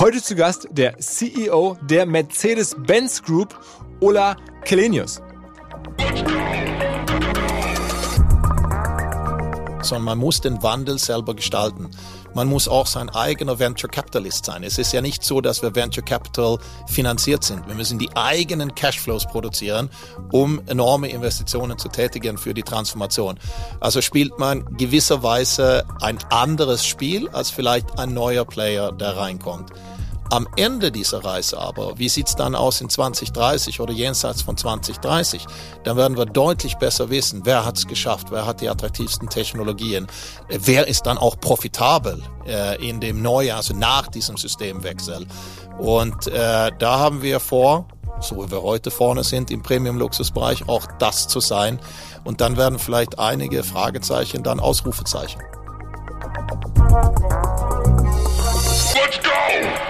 Heute zu Gast der CEO der Mercedes-Benz Group, Ola Kelenius. Sondern man muss den Wandel selber gestalten. Man muss auch sein eigener Venture Capitalist sein. Es ist ja nicht so, dass wir Venture Capital finanziert sind. Wir müssen die eigenen Cashflows produzieren, um enorme Investitionen zu tätigen für die Transformation. Also spielt man gewisserweise ein anderes Spiel als vielleicht ein neuer Player, der reinkommt. Am Ende dieser Reise aber, wie sieht's dann aus in 2030 oder jenseits von 2030, dann werden wir deutlich besser wissen, wer hat's geschafft, wer hat die attraktivsten Technologien, wer ist dann auch profitabel äh, in dem Neuen, also nach diesem Systemwechsel. Und äh, da haben wir vor, so wie wir heute vorne sind im Premium-Luxusbereich, auch das zu sein. Und dann werden vielleicht einige Fragezeichen dann Ausrufezeichen. Let's go!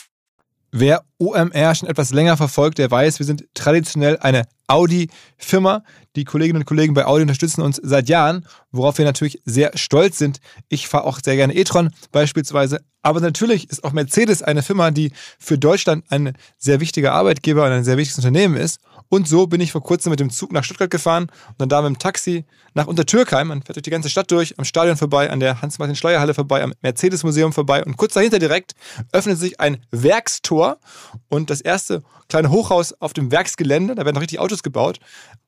Wer OMR schon etwas länger verfolgt, der weiß, wir sind traditionell eine Audi-Firma. Die Kolleginnen und Kollegen bei Audi unterstützen uns seit Jahren, worauf wir natürlich sehr stolz sind. Ich fahre auch sehr gerne e-tron beispielsweise. Aber natürlich ist auch Mercedes eine Firma, die für Deutschland ein sehr wichtiger Arbeitgeber und ein sehr wichtiges Unternehmen ist. Und so bin ich vor kurzem mit dem Zug nach Stuttgart gefahren und dann da mit dem Taxi nach Untertürkheim. Man fährt durch die ganze Stadt durch, am Stadion vorbei, an der Hans-Martin-Schleyer-Halle vorbei, am Mercedes-Museum vorbei. Und kurz dahinter direkt öffnet sich ein Werkstor und das erste kleine Hochhaus auf dem Werksgelände. Da werden noch richtig Autos gebaut.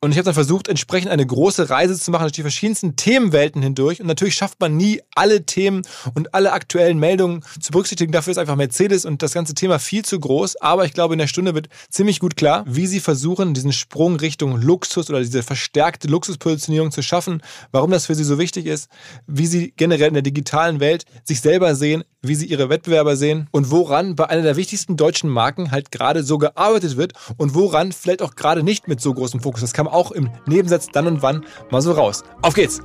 Und ich habe dann versucht, entsprechend eine große Reise zu machen durch die verschiedensten Themenwelten hindurch. Und natürlich schafft man nie alle Themen und alle aktuellen Meldungen zu berücksichtigen. Dafür ist einfach Mercedes und das ganze Thema viel zu groß. Aber ich glaube, in der Stunde wird ziemlich gut klar, wie sie versuchen, diesen Sprung Richtung Luxus oder diese verstärkte Luxuspositionierung zu schaffen, warum das für sie so wichtig ist, wie sie generell in der digitalen Welt sich selber sehen, wie sie ihre Wettbewerber sehen und woran bei einer der wichtigsten deutschen Marken halt gerade so gearbeitet wird und woran vielleicht auch gerade nicht mit so großem Fokus. Das kam auch im Nebensatz dann und wann mal so raus. Auf geht's!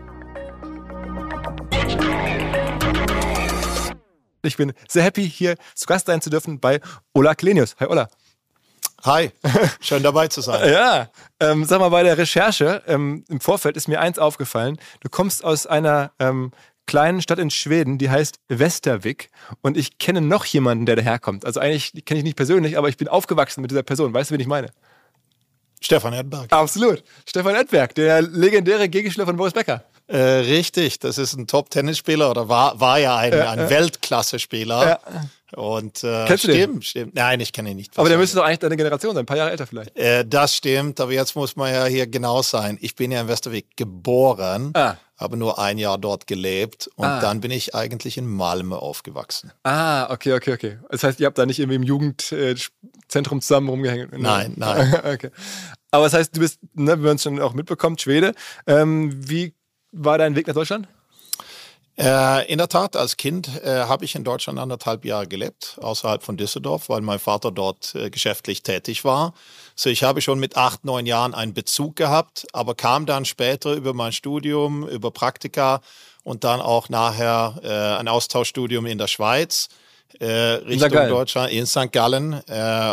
Ich bin sehr happy, hier zu Gast sein zu dürfen bei Ola Klenius. Hi Ola. Hi, schön dabei zu sein. Ja, ähm, sag mal, bei der Recherche ähm, im Vorfeld ist mir eins aufgefallen. Du kommst aus einer ähm, kleinen Stadt in Schweden, die heißt Westervik. Und ich kenne noch jemanden, der daherkommt. Also eigentlich kenne ich nicht persönlich, aber ich bin aufgewachsen mit dieser Person. Weißt du, wen ich meine? Stefan Edberg. Absolut. Stefan Edberg, der legendäre Gegenspieler von Boris Becker. Äh, richtig, das ist ein Top-Tennisspieler oder war, war ja ein, Ja, ein ja. Weltklasse-Spieler. Ja. Und äh, Kennst du den? stimmt, stimmt. Nein, ich kenne ihn nicht. Aber der müsste doch eigentlich deine Generation sein, ein paar Jahre älter vielleicht. Äh, das stimmt, aber jetzt muss man ja hier genau sein. Ich bin ja in Westervik geboren, Ah. habe nur ein Jahr dort gelebt und Ah. dann bin ich eigentlich in Malmö aufgewachsen. Ah, okay, okay, okay. Das heißt, ihr habt da nicht irgendwie im Jugendzentrum zusammen rumgehängt? Nein, nein. okay. Aber das heißt, du bist, ne, wie man es schon auch mitbekommt, Schwede. Ähm, wie war dein Weg nach Deutschland? Äh, in der Tat, als Kind äh, habe ich in Deutschland anderthalb Jahre gelebt, außerhalb von Düsseldorf, weil mein Vater dort äh, geschäftlich tätig war. So, ich habe schon mit acht, neun Jahren einen Bezug gehabt, aber kam dann später über mein Studium, über Praktika und dann auch nachher äh, ein Austauschstudium in der Schweiz. Äh, Richtung Deutschland, in St. Gallen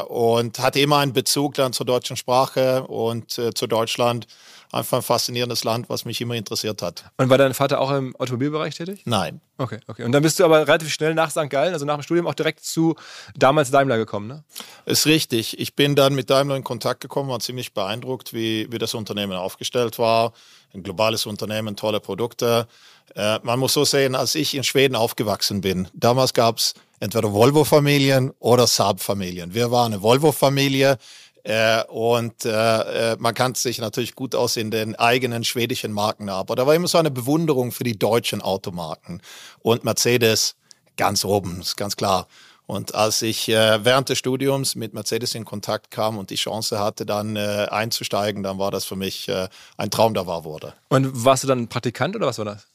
und hatte immer einen Bezug dann zur deutschen Sprache und zu Deutschland einfach ein faszinierendes Land, was mich immer interessiert hat. Und war dein Vater auch im Automobilbereich tätig? Nein. Okay, okay. Und dann bist du aber relativ schnell nach St. Gallen, also nach dem Studium, auch direkt zu damals Daimler gekommen, ne? Ist richtig. Ich bin dann mit Daimler in Kontakt gekommen, war ziemlich beeindruckt, wie, wie das Unternehmen aufgestellt war. Ein globales Unternehmen, tolle Produkte. Äh, man muss so sehen, als ich in Schweden aufgewachsen bin, damals gab es entweder Volvo-Familien oder Saab-Familien. Wir waren eine Volvo-Familie. Äh, und äh, äh, man kannte sich natürlich gut aus in den eigenen schwedischen Marken ab. Aber da war immer so eine Bewunderung für die deutschen Automarken. Und Mercedes ganz oben, ist ganz klar. Und als ich äh, während des Studiums mit Mercedes in Kontakt kam und die Chance hatte, dann äh, einzusteigen, dann war das für mich äh, ein Traum, der wahr wurde. Und warst du dann Praktikant oder was war das?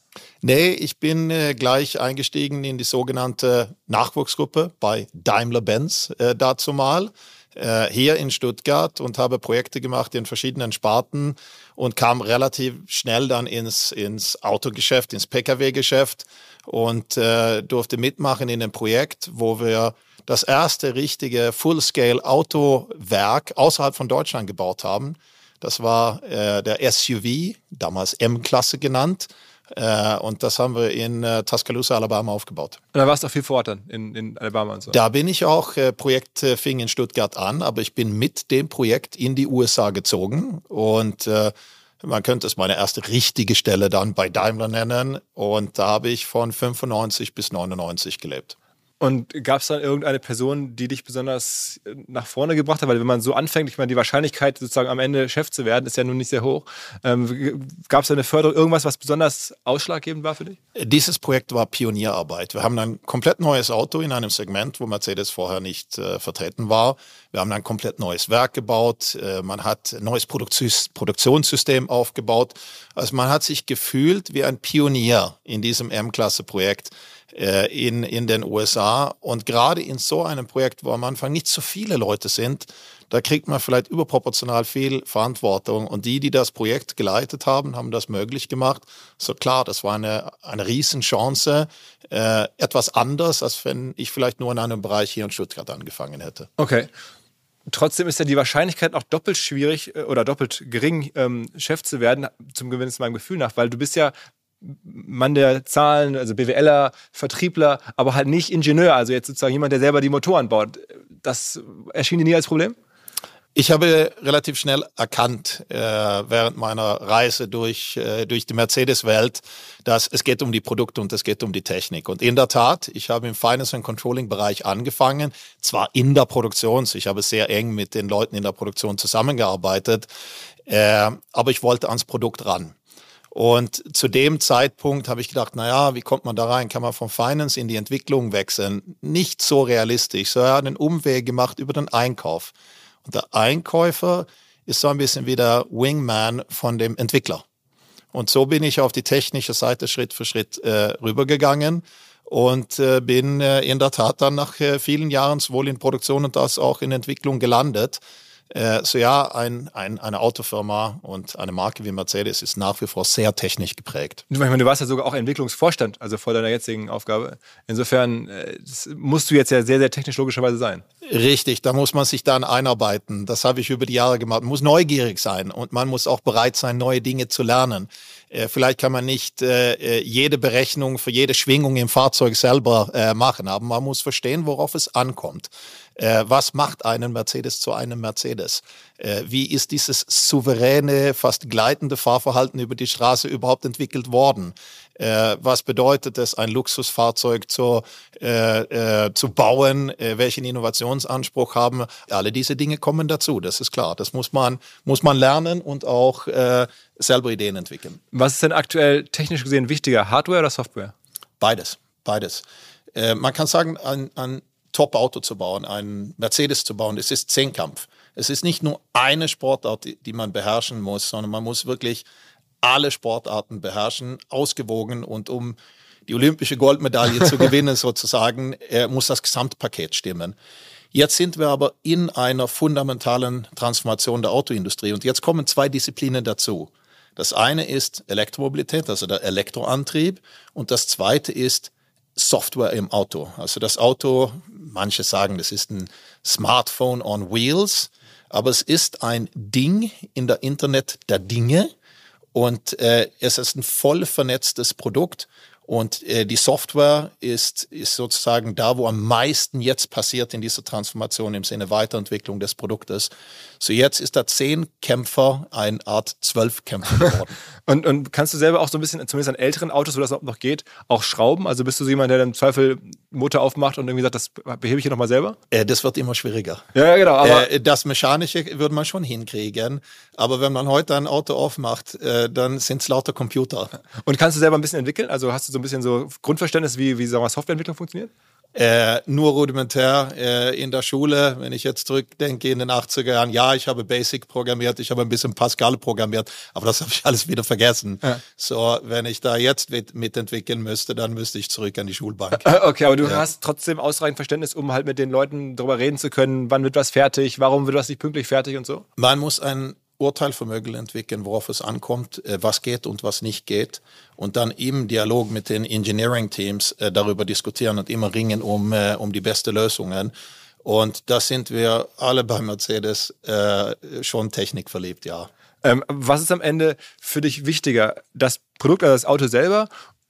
Nee, ich bin äh, gleich eingestiegen in die sogenannte Nachwuchsgruppe bei Daimler-Benz äh, dazu mal äh, hier in Stuttgart und habe Projekte gemacht in verschiedenen Sparten und kam relativ schnell dann ins, ins Autogeschäft, ins Pkw-Geschäft und äh, durfte mitmachen in einem Projekt, wo wir das erste richtige Full-Scale-Autowerk außerhalb von Deutschland gebaut haben. Das war äh, der SUV, damals M-Klasse genannt. Äh, und das haben wir in äh, Tuscaloosa, Alabama aufgebaut. Und da warst du auch viel vor Ort dann in, in Alabama und so? Da bin ich auch, äh, Projekt fing in Stuttgart an, aber ich bin mit dem Projekt in die USA gezogen und man könnte es meine erste richtige Stelle dann bei Daimler nennen und da habe ich von 95 bis 99 gelebt. Und gab es dann irgendeine Person, die dich besonders äh, nach vorne gebracht hat? Weil wenn man so anfängt, ich meine, die Wahrscheinlichkeit sozusagen am Ende Chef zu werden, ist ja nun nicht sehr hoch. Ähm, gab es eine Förderung, irgendwas, was besonders ausschlaggebend war für dich? Dieses Projekt war Pionierarbeit. Wir haben ein komplett neues Auto in einem Segment, wo Mercedes vorher nicht äh, vertreten war. Wir haben ein komplett neues Werk gebaut. Äh, man hat ein neues Produktionssystem aufgebaut. Also man hat sich gefühlt wie ein Pionier in diesem M-Klasse-Projekt in, in den USA. Und gerade in so einem Projekt, wo am Anfang nicht so viele Leute sind, da kriegt man vielleicht überproportional viel Verantwortung. Und die, die das Projekt geleitet haben, haben das möglich gemacht. So klar, das war eine, eine Riesenchance. Äh, etwas anders, als wenn ich vielleicht nur in einem Bereich hier in Stuttgart angefangen hätte. Okay. Trotzdem ist ja die Wahrscheinlichkeit auch doppelt schwierig äh, oder doppelt gering, ähm, Chef zu werden, zum Gewinnen meinem Gefühl nach, weil du bist ja Mann der Zahlen, also BWLer, Vertriebler, aber halt nicht Ingenieur, also jetzt sozusagen jemand, der selber die Motoren baut. Das erschien dir nie als Problem? Ich habe relativ schnell erkannt äh, während meiner Reise durch, äh, durch die Mercedes-Welt, dass es geht um die Produkte und es geht um die Technik. Und in der Tat, ich habe im Finance and Controlling Bereich angefangen, zwar in der Produktion, ich habe sehr eng mit den Leuten in der Produktion zusammengearbeitet, äh, aber ich wollte ans Produkt ran. Und zu dem Zeitpunkt habe ich gedacht, naja, wie kommt man da rein? Kann man vom Finance in die Entwicklung wechseln? Nicht so realistisch. So er hat einen Umweg gemacht über den Einkauf. Und der Einkäufer ist so ein bisschen wie der Wingman von dem Entwickler. Und so bin ich auf die technische Seite Schritt für Schritt äh, rübergegangen und äh, bin äh, in der Tat dann nach äh, vielen Jahren sowohl in Produktion und das auch in Entwicklung gelandet. Äh, so ja, ein, ein, eine Autofirma und eine Marke wie Mercedes ist nach wie vor sehr technisch geprägt. Ich meine, du warst ja sogar auch Entwicklungsvorstand, also vor deiner jetzigen Aufgabe. Insofern äh, musst du jetzt ja sehr, sehr technisch logischerweise sein. Richtig, da muss man sich dann einarbeiten. Das habe ich über die Jahre gemacht. Man muss neugierig sein und man muss auch bereit sein, neue Dinge zu lernen. Äh, vielleicht kann man nicht äh, jede Berechnung für jede Schwingung im Fahrzeug selber äh, machen, aber man muss verstehen, worauf es ankommt. Äh, was macht einen Mercedes zu einem Mercedes? Äh, wie ist dieses souveräne, fast gleitende Fahrverhalten über die Straße überhaupt entwickelt worden? Äh, was bedeutet es, ein Luxusfahrzeug zu, zu bauen? welchen Innovationsanspruch haben? Alle diese Dinge kommen dazu, das ist klar. Das muss man, muss man lernen und auch selber Ideen entwickeln. Was ist denn aktuell technisch gesehen wichtiger, Hardware oder Software? Beides, beides. man kann sagen, an, an Top-Auto zu bauen, einen Mercedes zu bauen, es ist Zehnkampf. Es ist nicht nur eine Sportart, die man beherrschen muss, sondern man muss wirklich alle Sportarten beherrschen, ausgewogen und um die olympische Goldmedaille zu gewinnen sozusagen, äh, muss das Gesamtpaket stimmen. Jetzt sind wir aber in einer fundamentalen Transformation der Autoindustrie und jetzt kommen zwei Disziplinen dazu. Das eine ist Elektromobilität, also der Elektroantrieb und das zweite ist Software im Auto. Also das Auto, manche sagen, das ist ein Smartphone on Wheels, aber es ist ein Ding in der Internet der Dinge und äh, es ist ein voll vernetztes Produkt und äh, die Software ist, ist sozusagen da, wo am meisten jetzt passiert in dieser Transformation im Sinne Weiterentwicklung des Produktes. So jetzt ist der Zehn-Kämpfer eine Art Zwölf-Kämpfer geworden. und, und kannst du selber auch so ein bisschen, zumindest an älteren Autos, wo das noch geht, auch schrauben? Also bist du so jemand, der im Zweifel Motor aufmacht und irgendwie sagt, das behebe ich hier nochmal selber? Äh, das wird immer schwieriger. Ja, ja genau. Aber äh, das Mechanische würde man schon hinkriegen. Aber wenn man heute ein Auto aufmacht, äh, dann sind es lauter Computer. Und kannst du selber ein bisschen entwickeln? Also hast du so ein bisschen so Grundverständnis, wie, wie sagen wir, Softwareentwicklung funktioniert? Äh, nur rudimentär äh, in der Schule, wenn ich jetzt zurückdenke in den 80er Jahren, ja, ich habe Basic programmiert, ich habe ein bisschen Pascal programmiert, aber das habe ich alles wieder vergessen. Ja. So, wenn ich da jetzt mit, mitentwickeln müsste, dann müsste ich zurück an die Schulbank. Okay, aber du ja. hast trotzdem ausreichend Verständnis, um halt mit den Leuten darüber reden zu können, wann wird was fertig, warum wird was nicht pünktlich fertig und so? Man muss ein Urteilvermögen entwickeln, worauf es ankommt, äh, was geht und was nicht geht. Und dann im Dialog mit den Engineering-Teams äh, darüber diskutieren und immer ringen um, äh, um die beste Lösungen. Und da sind wir alle bei Mercedes schon technikverliebt, ja. Ähm, was ist am Ende für dich wichtiger? Das Produkt, also das Auto selber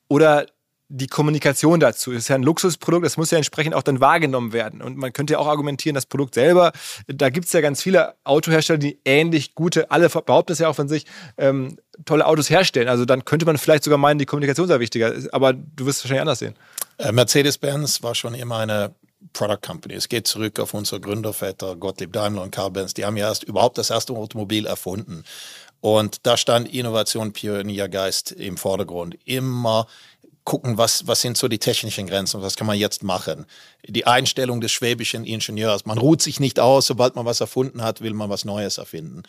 oder die Kommunikation dazu. Das ist ja ein Luxusprodukt, das muss ja entsprechend auch dann wahrgenommen werden. Und man könnte ja auch argumentieren, das Produkt selber, da gibt es ja ganz viele Autohersteller, die ähnlich gute, alle behaupten es ja auch von sich, ähm, tolle Autos herstellen. Also dann könnte man vielleicht sogar meinen, die Kommunikation sei wichtiger. Aber du wirst es wahrscheinlich anders sehen. Äh, Mercedes-Benz war schon immer eine Product Company. Es geht zurück auf unsere Gründerväter Gottlieb Daimler und Karl Benz. Die haben ja erst überhaupt das erste Automobil erfunden. Und da stand Innovation, Pioniergeist im Vordergrund. Immer gucken, was, was sind so die technischen Grenzen, was kann man jetzt machen. Die Einstellung des schwäbischen Ingenieurs, man ruht sich nicht aus, sobald man was erfunden hat, will man was Neues erfinden.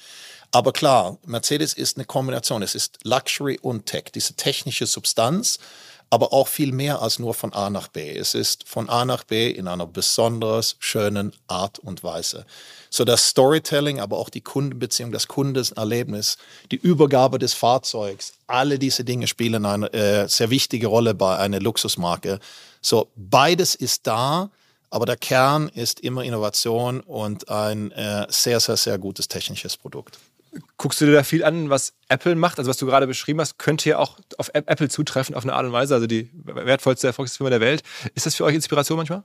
Aber klar, Mercedes ist eine Kombination, es ist Luxury und Tech, diese technische Substanz, aber auch viel mehr als nur von A nach B. Es ist von A nach B in einer besonders schönen Art und Weise so das Storytelling, aber auch die Kundenbeziehung, das Kundenerlebnis, die Übergabe des Fahrzeugs, alle diese Dinge spielen eine äh, sehr wichtige Rolle bei einer Luxusmarke. So beides ist da, aber der Kern ist immer Innovation und ein äh, sehr, sehr, sehr gutes technisches Produkt. Guckst du dir da viel an, was Apple macht? Also was du gerade beschrieben hast, könnte ja auch auf Apple zutreffen auf eine Art und Weise, also die wertvollste Erfolgsfirma der Welt. Ist das für euch Inspiration manchmal?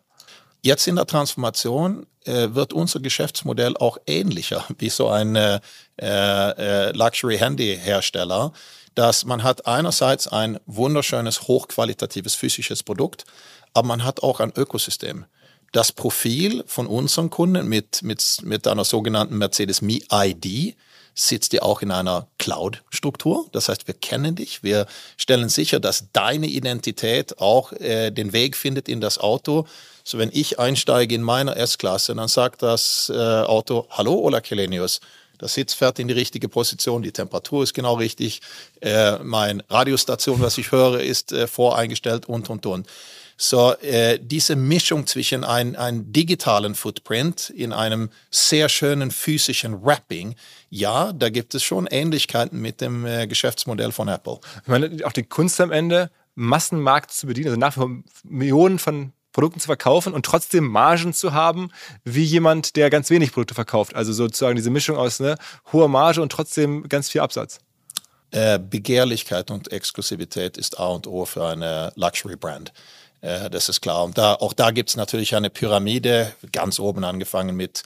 Jetzt in der Transformation äh, wird unser Geschäftsmodell auch ähnlicher wie so ein äh, äh, Luxury-Handy-Hersteller, dass man hat einerseits ein wunderschönes, hochqualitatives physisches Produkt, aber man hat auch ein Ökosystem. Das Profil von unseren Kunden mit, mit, mit einer sogenannten Mercedes Me ID sitzt ja auch in einer Cloud-Struktur. Das heißt, wir kennen dich, wir stellen sicher, dass deine Identität auch äh, den Weg findet in das Auto so, wenn ich einsteige in meiner S-Klasse, dann sagt das äh, Auto, hallo Ola Kelenius, der Sitz fährt in die richtige Position, die Temperatur ist genau richtig, äh, mein Radiostation, was ich höre, ist äh, voreingestellt und, und, und. So, äh, diese Mischung zwischen einem digitalen Footprint in einem sehr schönen physischen Wrapping, ja, da gibt es schon Ähnlichkeiten mit dem äh, Geschäftsmodell von Apple. Ich meine, auch die Kunst am Ende, Massenmarkt zu bedienen, also nach wie vor Millionen von Produkten zu verkaufen und trotzdem Margen zu haben, wie jemand, der ganz wenig Produkte verkauft. Also sozusagen diese Mischung aus ne, hoher Marge und trotzdem ganz viel Absatz. Äh, Begehrlichkeit und Exklusivität ist A und O für eine Luxury-Brand. Äh, das ist klar. Und da, auch da gibt es natürlich eine Pyramide, ganz oben angefangen mit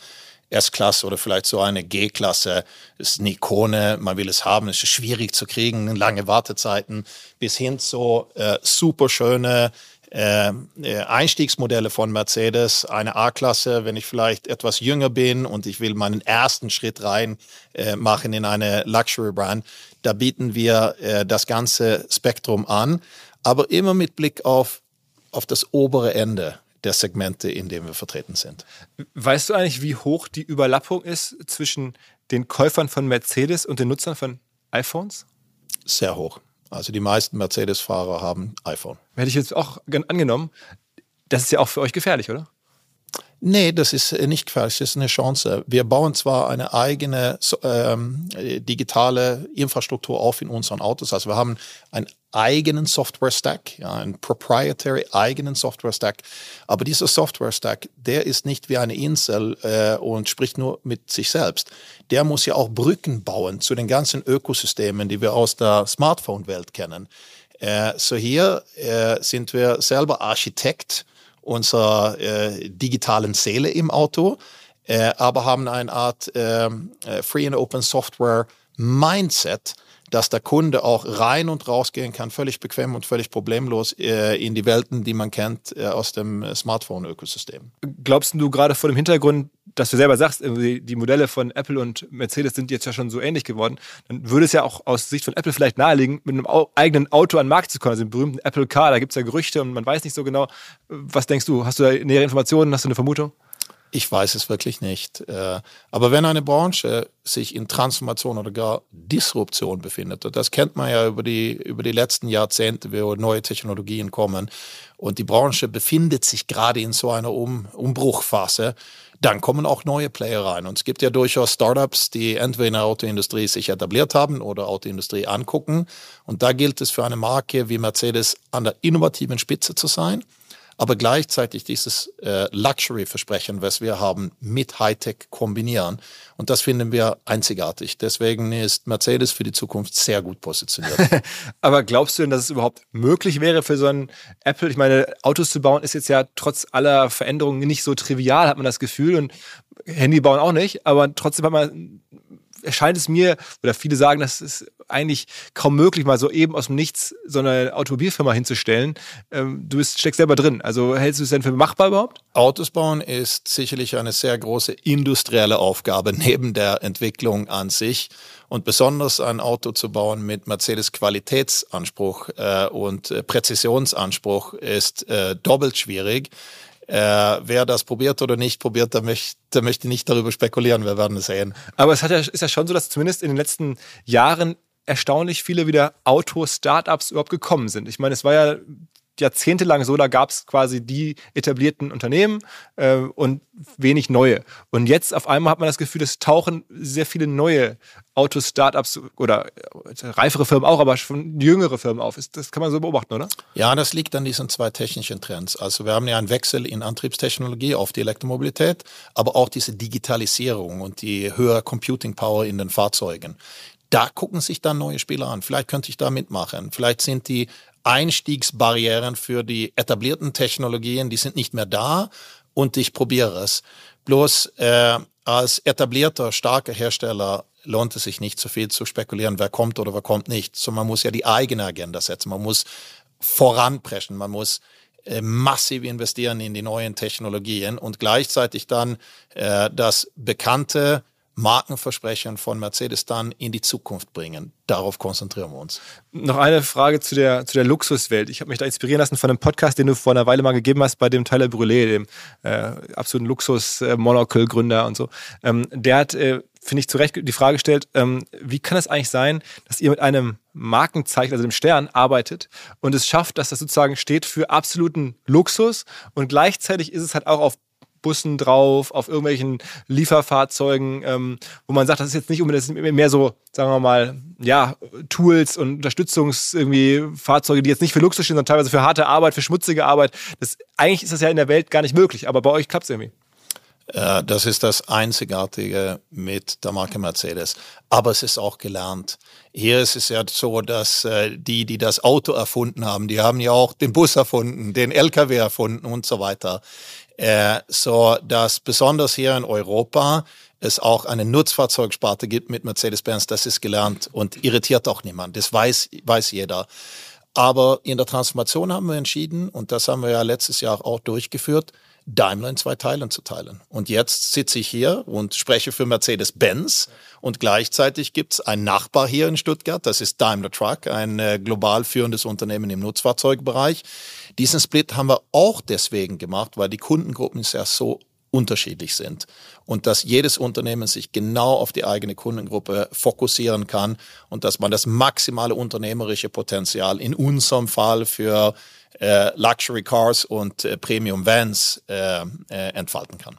S-Klasse oder vielleicht so eine G-Klasse. Ist eine Ikone, man will es haben, es ist schwierig zu kriegen, lange Wartezeiten, bis hin zu äh, super schöne äh, äh, Einstiegsmodelle von Mercedes, eine A-Klasse, wenn ich vielleicht etwas jünger bin und ich will meinen ersten Schritt rein äh, machen in eine Luxury-Brand, da bieten wir äh, das ganze Spektrum an, aber immer mit Blick auf, auf das obere Ende der Segmente, in denen wir vertreten sind. Weißt du eigentlich, wie hoch die Überlappung ist zwischen den Käufern von Mercedes und den Nutzern von iPhones? Sehr hoch. Also die meisten Mercedes-Fahrer haben iPhone. Hätte ich jetzt auch angenommen. Das ist ja auch für euch gefährlich, oder? Nee, das ist äh, nicht gefährlich, das ist eine Chance. Wir bauen zwar eine eigene ähm, digitale Infrastruktur auf in unseren Autos, also wir haben einen eigenen Software-Stack, ja, einen proprietary eigenen Software-Stack, aber dieser Software-Stack, der ist nicht wie eine Insel äh, und spricht nur mit sich selbst. Der muss ja auch Brücken bauen zu den ganzen Ökosystemen, die wir aus der Smartphone-Welt kennen. Äh, so hier äh, sind wir selber Architekt unserer äh, digitalen Seele im Auto, äh, aber haben eine Art ähm, äh, Free and Open Software Mindset, dass der Kunde auch rein und rausgehen kann, völlig bequem und völlig problemlos äh, in die Welten, die man kennt äh, aus dem Smartphone-Ökosystem. Glaubst du gerade vor dem Hintergrund, dass du selber sagst, die Modelle von Apple und Mercedes sind jetzt ja schon so ähnlich geworden, dann würde es ja auch aus Sicht von Apple vielleicht naheliegen, mit einem eigenen Auto an den Markt zu kommen, also den berühmten Apple Car, da gibt es ja Gerüchte und man weiß nicht so genau. Was denkst du? Hast du da nähere Informationen? Hast du eine Vermutung? Ich weiß es wirklich nicht. Äh, aber wenn eine Branche sich in Transformation oder gar Disruption befindet, und das kennt man ja über die, über die letzten Jahrzehnte, wo neue Technologien kommen, und die Branche befindet sich gerade in so einer um Umbruchphase, dann kommen auch neue Player rein. Und es gibt ja durchaus Startups, die entweder in der Autoindustrie sich etabliert haben oder Autoindustrie angucken. Und da gilt es für eine Marke wie Mercedes an der innovativen Spitze zu sein aber gleichzeitig dieses äh, Luxury-Versprechen, was wir haben, mit Hightech kombinieren. Und das finden wir einzigartig. Deswegen ist Mercedes für die Zukunft sehr gut positioniert. aber glaubst du denn, dass es überhaupt möglich wäre für so ein Apple? Ich meine, Autos zu bauen ist jetzt ja trotz aller Veränderungen nicht so trivial, hat man das Gefühl. Und Handy bauen auch nicht. Aber trotzdem hat man erscheint es mir, oder viele sagen, das ist eigentlich kaum möglich, mal so eben aus dem Nichts so eine Automobilfirma hinzustellen. Ähm, du bist, steckst selber drin. Also hältst du es denn für machbar überhaupt? Autos bauen ist sicherlich eine sehr große industrielle Aufgabe neben der Entwicklung an sich. Und besonders ein Auto zu bauen mit Mercedes Qualitätsanspruch äh, und äh, Präzisionsanspruch ist äh, doppelt schwierig. Äh, wer das probiert oder nicht probiert, der möchte, der möchte nicht darüber spekulieren. Wir werden es sehen. Aber es ja, ist ja schon so, dass zumindest in den letzten Jahren erstaunlich viele wieder Auto-Startups überhaupt gekommen sind. Ich meine, es war ja jahrzehntelang so, da gab es quasi die etablierten Unternehmen äh, und wenig neue. Und jetzt auf einmal hat man das Gefühl, es tauchen sehr viele neue Auto-Startups oder äh, reifere Firmen auch, aber schon jüngere Firmen auf. Das kann man so beobachten, oder? Ja, das liegt an diesen zwei technischen Trends. Also wir haben ja einen Wechsel in Antriebstechnologie auf die Elektromobilität, aber auch diese Digitalisierung und die höhere Computing Power in den Fahrzeugen da gucken sich dann neue Spieler an. Vielleicht könnte ich da mitmachen. Vielleicht sind die Einstiegsbarrieren für die etablierten Technologien, die sind nicht mehr da und ich probiere es. Bloß äh, als etablierter, starker Hersteller lohnt es sich nicht so viel zu spekulieren, wer kommt oder wer kommt nicht. So man muss ja die eigene Agenda setzen, man muss voranpreschen, man muss äh, massiv investieren in die neuen Technologien und gleichzeitig dann äh, das bekannte Markenversprechen von Mercedes dann in die Zukunft bringen. Darauf konzentrieren wir uns. Noch eine Frage zu der, zu der Luxuswelt. Ich habe mich da inspirieren lassen von einem Podcast, den du vor einer Weile mal gegeben hast bei dem Tyler Brûlé, dem äh, absoluten Luxus-Monocle-Gründer und so. Ähm, der hat, äh, finde ich, zu Recht die Frage gestellt, ähm, wie kann es eigentlich sein, dass ihr mit einem Markenzeichen, also dem Stern, arbeitet und es schafft, dass das sozusagen steht für absoluten Luxus und gleichzeitig ist es halt auch auf Bussen drauf, auf irgendwelchen Lieferfahrzeugen, ähm, wo man sagt, das ist jetzt nicht unbedingt mehr so, sagen wir mal, ja, Tools und Unterstützungs irgendwie Fahrzeuge, die jetzt nicht für Luxus stehen, sondern teilweise für harte Arbeit, für schmutzige Arbeit. Das, eigentlich ist das ja in der Welt gar nicht möglich, aber bei euch klappt es irgendwie. Äh, das ist das Einzigartige mit der Marke Mercedes. Aber es ist auch gelernt. Hier ist es ja so, dass äh, die, die das Auto erfunden haben, die haben ja auch den Bus erfunden, den LKW erfunden und so weiter. Äh, so dass besonders hier in Europa es auch eine Nutzfahrzeugsparte gibt mit Mercedes-Benz, das ist gelernt und irritiert auch niemand. Das weiß, weiß jeder. Aber in der Transformation haben wir entschieden, und das haben wir ja letztes Jahr auch durchgeführt, Daimler in zwei Teilen zu teilen. Und jetzt sitze ich hier und spreche für Mercedes-Benz und gleichzeitig gibt es einen Nachbar hier in Stuttgart, das ist Daimler Truck, ein äh, global führendes Unternehmen im Nutzfahrzeugbereich. Diesen Split haben wir auch deswegen gemacht, weil die Kundengruppen ja so unterschiedlich sind und dass jedes Unternehmen sich genau auf die eigene Kundengruppe fokussieren kann und dass man das maximale unternehmerische Potenzial in unserem Fall für äh, Luxury Cars und äh, Premium Vans äh, äh, entfalten kann.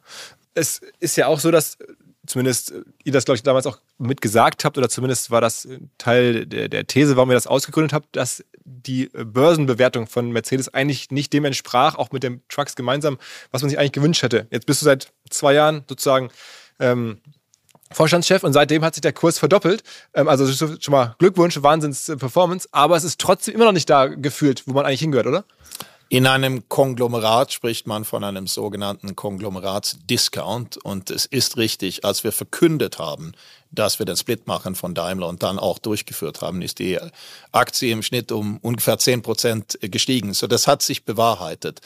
Es ist ja auch so, dass zumindest ihr das, glaube ich, damals auch mitgesagt habt, oder zumindest war das Teil der, der These, warum ihr das ausgegründet habt, dass die Börsenbewertung von Mercedes eigentlich nicht dem entsprach, auch mit den Trucks gemeinsam, was man sich eigentlich gewünscht hätte. Jetzt bist du seit zwei Jahren sozusagen ähm, Vorstandschef und seitdem hat sich der Kurs verdoppelt. Ähm, also schon mal Glückwunsch, Wahnsinns-Performance, aber es ist trotzdem immer noch nicht da gefühlt, wo man eigentlich hingehört, oder? In einem Konglomerat spricht man von einem sogenannten Konglomeratsdiscount. Und es ist richtig, als wir verkündet haben, dass wir den Split machen von Daimler und dann auch durchgeführt haben, ist die Aktie im Schnitt um ungefähr 10 Prozent gestiegen. So, das hat sich bewahrheitet.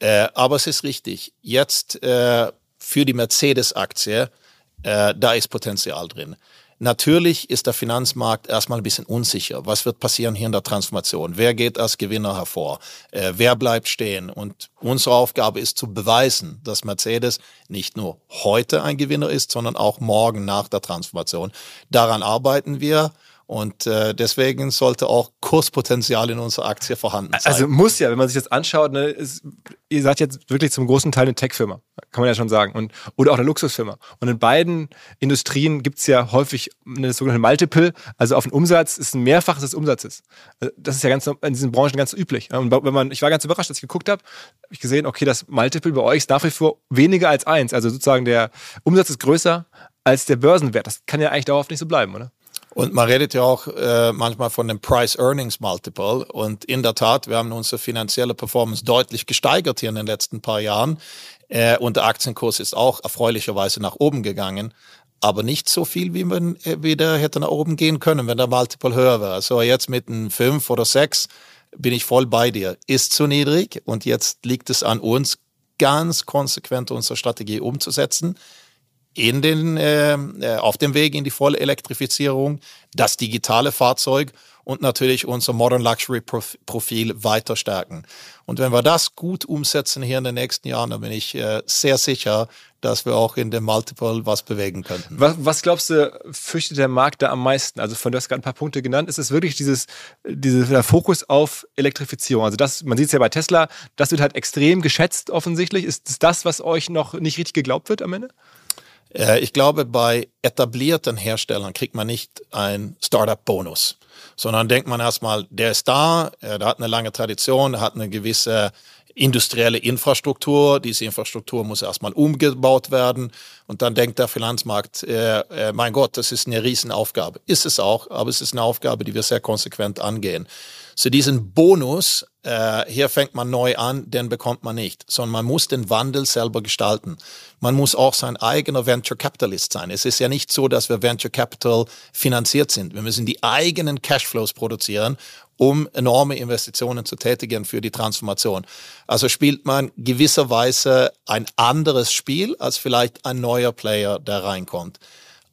Äh, aber es ist richtig, jetzt äh, für die Mercedes-Aktie, äh, da ist Potenzial drin. Natürlich ist der Finanzmarkt erstmal ein bisschen unsicher. Was wird passieren hier in der Transformation? Wer geht als Gewinner hervor? Äh, wer bleibt stehen? Und unsere Aufgabe ist zu beweisen, dass Mercedes nicht nur heute ein Gewinner ist, sondern auch morgen nach der Transformation. Daran arbeiten wir. Und äh, deswegen sollte auch Kurspotenzial in unserer Aktie vorhanden sein. Also muss ja, wenn man sich das anschaut, ne, ist, ihr seid jetzt wirklich zum großen Teil eine Tech-Firma, kann man ja schon sagen. Und, oder auch eine Luxusfirma. Und in beiden Industrien gibt's ja häufig eine sogenannte Multiple, also auf den Umsatz ist ein Mehrfaches des Umsatzes. Also das ist ja ganz in diesen Branchen ganz üblich. Und wenn man, ich war ganz überrascht, als ich geguckt habe, habe ich gesehen, okay, das Multiple bei euch ist nach wie vor weniger als eins. Also sozusagen der Umsatz ist größer als der Börsenwert. Das kann ja eigentlich dauerhaft nicht so bleiben, oder? Und man redet ja auch äh, manchmal von dem Price-Earnings-Multiple. Und in der Tat, wir haben unsere finanzielle Performance deutlich gesteigert hier in den letzten paar Jahren. Äh, und der Aktienkurs ist auch erfreulicherweise nach oben gegangen. Aber nicht so viel, wie man äh, wieder hätte nach oben gehen können, wenn der Multiple höher wäre. Also jetzt mit einem 5 oder 6 bin ich voll bei dir. Ist zu niedrig und jetzt liegt es an uns, ganz konsequent unsere Strategie umzusetzen in den, äh, äh, auf dem Weg in die volle Elektrifizierung, das digitale Fahrzeug und natürlich unser Modern Luxury Profil weiter stärken. Und wenn wir das gut umsetzen hier in den nächsten Jahren, dann bin ich äh, sehr sicher, dass wir auch in dem Multiple was bewegen könnten. Was, was glaubst du, fürchtet der Markt da am meisten? Also von du hast gerade ein paar Punkte genannt. Ist es wirklich dieses, dieser Fokus auf Elektrifizierung? Also das, man sieht es ja bei Tesla, das wird halt extrem geschätzt offensichtlich. Ist das, was euch noch nicht richtig geglaubt wird am Ende? Äh, ich glaube, bei etablierten Herstellern kriegt man nicht ein Startup-Bonus, sondern denkt man erstmal, der ist da, der hat eine lange Tradition, der hat eine gewisse industrielle Infrastruktur. Diese Infrastruktur muss erstmal umgebaut werden. Und dann denkt der Finanzmarkt, äh, äh, mein Gott, das ist eine Riesenaufgabe. Ist es auch, aber es ist eine Aufgabe, die wir sehr konsequent angehen. So diesen Bonus, äh, hier fängt man neu an, den bekommt man nicht, sondern man muss den Wandel selber gestalten. Man muss auch sein eigener Venture Capitalist sein. Es ist ja nicht so, dass wir Venture Capital finanziert sind. Wir müssen die eigenen Cashflows produzieren, um enorme Investitionen zu tätigen für die Transformation. Also spielt man gewisserweise ein anderes Spiel als vielleicht ein neuer Player, der reinkommt.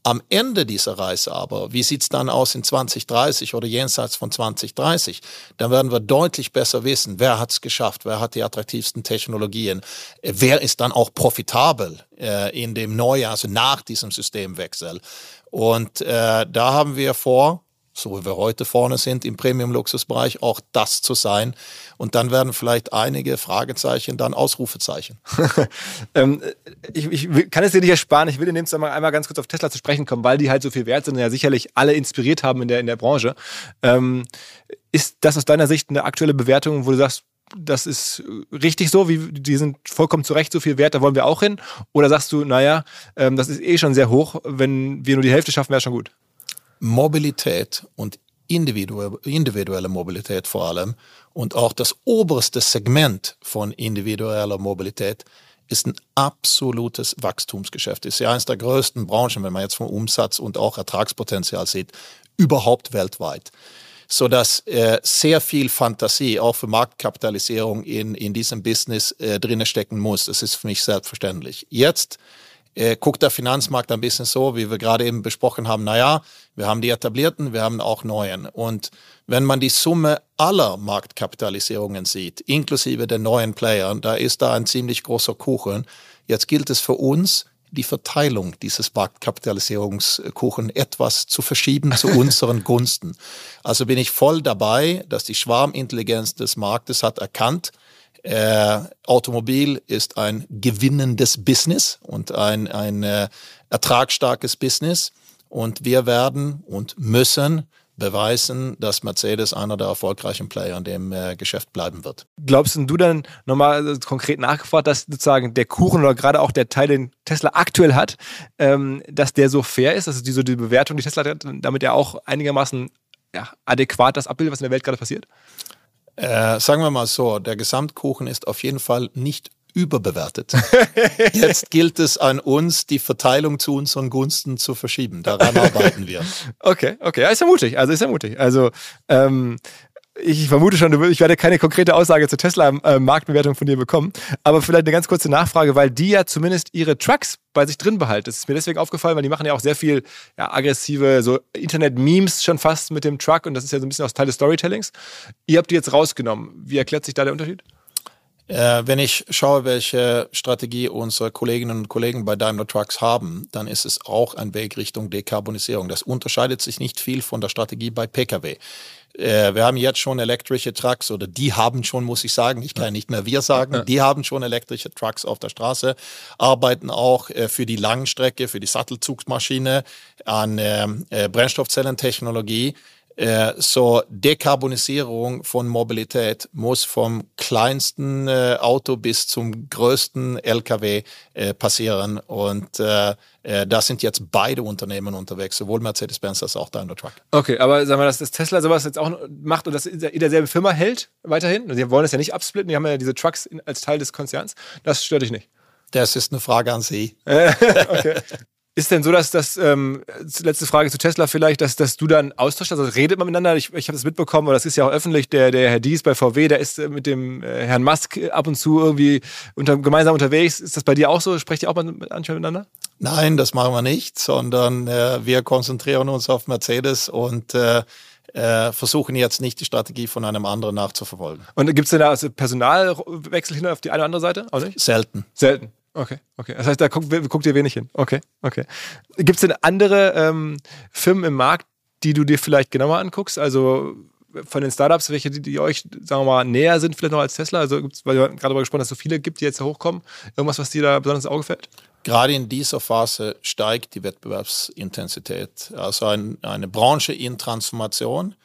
Am Ende dieser Reise aber, wie sieht's dann aus in 2030 oder jenseits von 2030? Dann werden wir deutlich besser wissen, wer hat's geschafft, wer hat die attraktivsten Technologien, wer ist dann auch profitabel äh, in dem Neujahr, also nach diesem Systemwechsel. Und äh, da haben wir vor, so wie wir heute vorne sind im Premium-Luxusbereich, auch das zu sein. Und dann werden vielleicht einige Fragezeichen dann Ausrufezeichen. ähm, ich, ich, kann es dir nicht ersparen. Ich will in dem Zusammenhang einmal ganz kurz auf Tesla zu sprechen kommen, weil die halt so viel wert sind und ja sicherlich alle inspiriert haben in der, in der Branche. Ähm, ist das aus deiner Sicht eine aktuelle Bewertung, wo du sagst, das ist richtig so, wie, die sind vollkommen zu Recht so viel wert, da wollen wir auch hin? Oder sagst du, naja, ähm, das ist eh schon sehr hoch, wenn wir nur die Hälfte schaffen, wäre schon gut? Mobilität und individuelle Mobilität vor allem und auch das oberste Segment von individueller Mobilität ist ein absolutes Wachstumsgeschäft. Ist ja eines der größten Branchen, wenn man jetzt vom Umsatz und auch Ertragspotenzial sieht, überhaupt weltweit. So dass äh, sehr viel Fantasie auch für Marktkapitalisierung in, in diesem Business äh, drinne stecken muss. Das ist für mich selbstverständlich. Jetzt äh, guckt der Finanzmarkt ein bisschen so, wie wir gerade eben besprochen haben, naja, wir haben die etablierten, wir haben auch neuen. Und wenn man die Summe aller Marktkapitalisierungen sieht, inklusive den neuen Playern, da ist da ein ziemlich großer Kuchen. Jetzt gilt es für uns, die Verteilung dieses Marktkapitalisierungskuchen etwas zu verschieben zu unseren Gunsten. Also bin ich voll dabei, dass die Schwarmintelligenz des Marktes hat erkannt, äh, Automobil ist ein gewinnendes Business und ein, ein äh, ertragsstarkes Business. Und wir werden und müssen beweisen, dass Mercedes einer der erfolgreichen Player in dem äh, Geschäft bleiben wird. Glaubst du dann nochmal äh, konkret nachgefragt, dass sozusagen der Kuchen oder gerade auch der Teil, den Tesla aktuell hat, ähm, dass der so fair ist, also die, so die Bewertung, die Tesla hat, damit er auch einigermaßen ja, adäquat das abbildet, was in der Welt gerade passiert? Äh, sagen wir mal so, der Gesamtkuchen ist auf jeden Fall nicht überbewertet. Jetzt gilt es an uns, die Verteilung zu unseren Gunsten zu verschieben. Daran arbeiten wir. Okay, okay, ja, ist ja mutig. Also ist ja mutig. Also ähm, ich vermute schon, ich werde keine konkrete Aussage zur Tesla-Marktbewertung von dir bekommen, aber vielleicht eine ganz kurze Nachfrage, weil die ja zumindest ihre Trucks bei sich drin behalten. Das ist mir deswegen aufgefallen, weil die machen ja auch sehr viel ja, aggressive so Internet-Memes schon fast mit dem Truck und das ist ja so ein bisschen aus Teil des Storytellings. Ihr habt die jetzt rausgenommen. Wie erklärt sich da der Unterschied? Äh, wenn ich schaue, welche Strategie unsere Kolleginnen und Kollegen bei Daimler Trucks haben, dann ist es auch ein Weg Richtung Dekarbonisierung. Das unterscheidet sich nicht viel von der Strategie bei Pkw. Äh, wir haben jetzt schon elektrische Trucks oder die haben schon, muss ich sagen, ich kann nicht mehr wir sagen, die haben schon elektrische Trucks auf der Straße, arbeiten auch äh, für die Langstrecke, für die Sattelzugsmaschine an ähm, äh, Brennstoffzellentechnologie. Äh, so Dekarbonisierung von Mobilität muss vom kleinsten äh, Auto bis zum größten LKW äh, passieren. Und da sind jetzt beide Unternehmen unterwegs, sowohl Mercedes-Benz als auch Daimler Truck. Okay, aber sagen wir, dass das Tesla sowas jetzt auch macht und das in derselben Firma hält weiterhin? Sie wollen es ja nicht absplitten, die haben ja diese Trucks als Teil des Konzerns. Das stört dich nicht. Das ist eine Frage an Sie. okay. Ist denn so, dass das, ähm, letzte Frage zu Tesla vielleicht, dass, dass du dann austauscht, also redet man miteinander? Ich, ich habe das mitbekommen, aber das ist ja auch öffentlich, der, der Herr Dies bei VW, der ist äh, mit dem äh, Herrn Musk ab und zu irgendwie unter, gemeinsam unterwegs. Ist das bei dir auch so? Sprecht ihr auch mal miteinander? Nein, das machen wir nicht, sondern äh, wir konzentrieren uns auf Mercedes und äh, äh, versuchen jetzt nicht die Strategie von einem anderen nachzuverfolgen. Und gibt es denn da also Personalwechsel hin auf die eine oder andere Seite? Auch nicht? Selten. Selten. Okay, okay. Das heißt, da guckt, guckt ihr wenig hin. Okay, okay. Gibt es denn andere ähm, Firmen im Markt, die du dir vielleicht genauer anguckst? Also von den Startups, welche die, die euch, sagen wir mal, näher sind vielleicht noch als Tesla? Also gibt's, weil wir gerade darüber gesprochen, dass es so viele gibt, die jetzt hochkommen. Irgendwas, was dir da besonders ins Auge fällt? Gerade in dieser Phase steigt die Wettbewerbsintensität. Also ein, eine Branche in Transformation,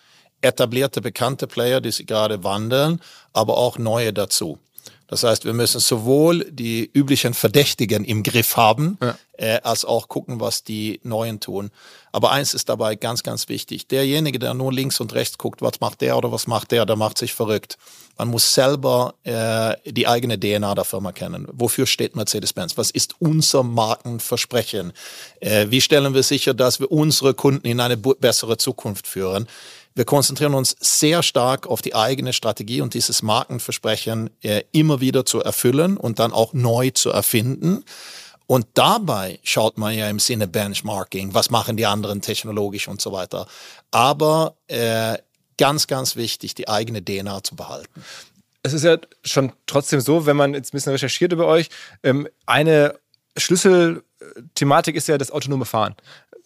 etablierte, bekannte Player, die sich gerade wandeln, aber auch neue dazu. Das heißt, wir müssen sowohl die üblichen Verdächtigen im Griff haben, ja. äh, als auch gucken, was die Neuen tun. Aber eins ist dabei ganz, ganz wichtig. Derjenige, der nur links und rechts guckt, was macht der oder was macht der, der macht sich verrückt. Man muss selber äh, die eigene DNA der Firma kennen. Wofür steht Mercedes-Benz? Was ist unser Markenversprechen? Äh, wie stellen wir sicher, dass wir unsere Kunden in eine bessere Zukunft führen? Wir konzentrieren uns sehr stark auf die eigene Strategie und dieses Markenversprechen äh, immer wieder zu erfüllen und dann auch neu zu erfinden. Und dabei schaut man ja im Sinne Benchmarking, was machen die anderen technologisch und so weiter. Aber äh, ganz, ganz wichtig, die eigene DNA zu behalten. Es ist ja schon trotzdem so, wenn man jetzt ein bisschen recherchiert über euch, ähm, eine Schlüsselthematik ist ja das autonome Fahren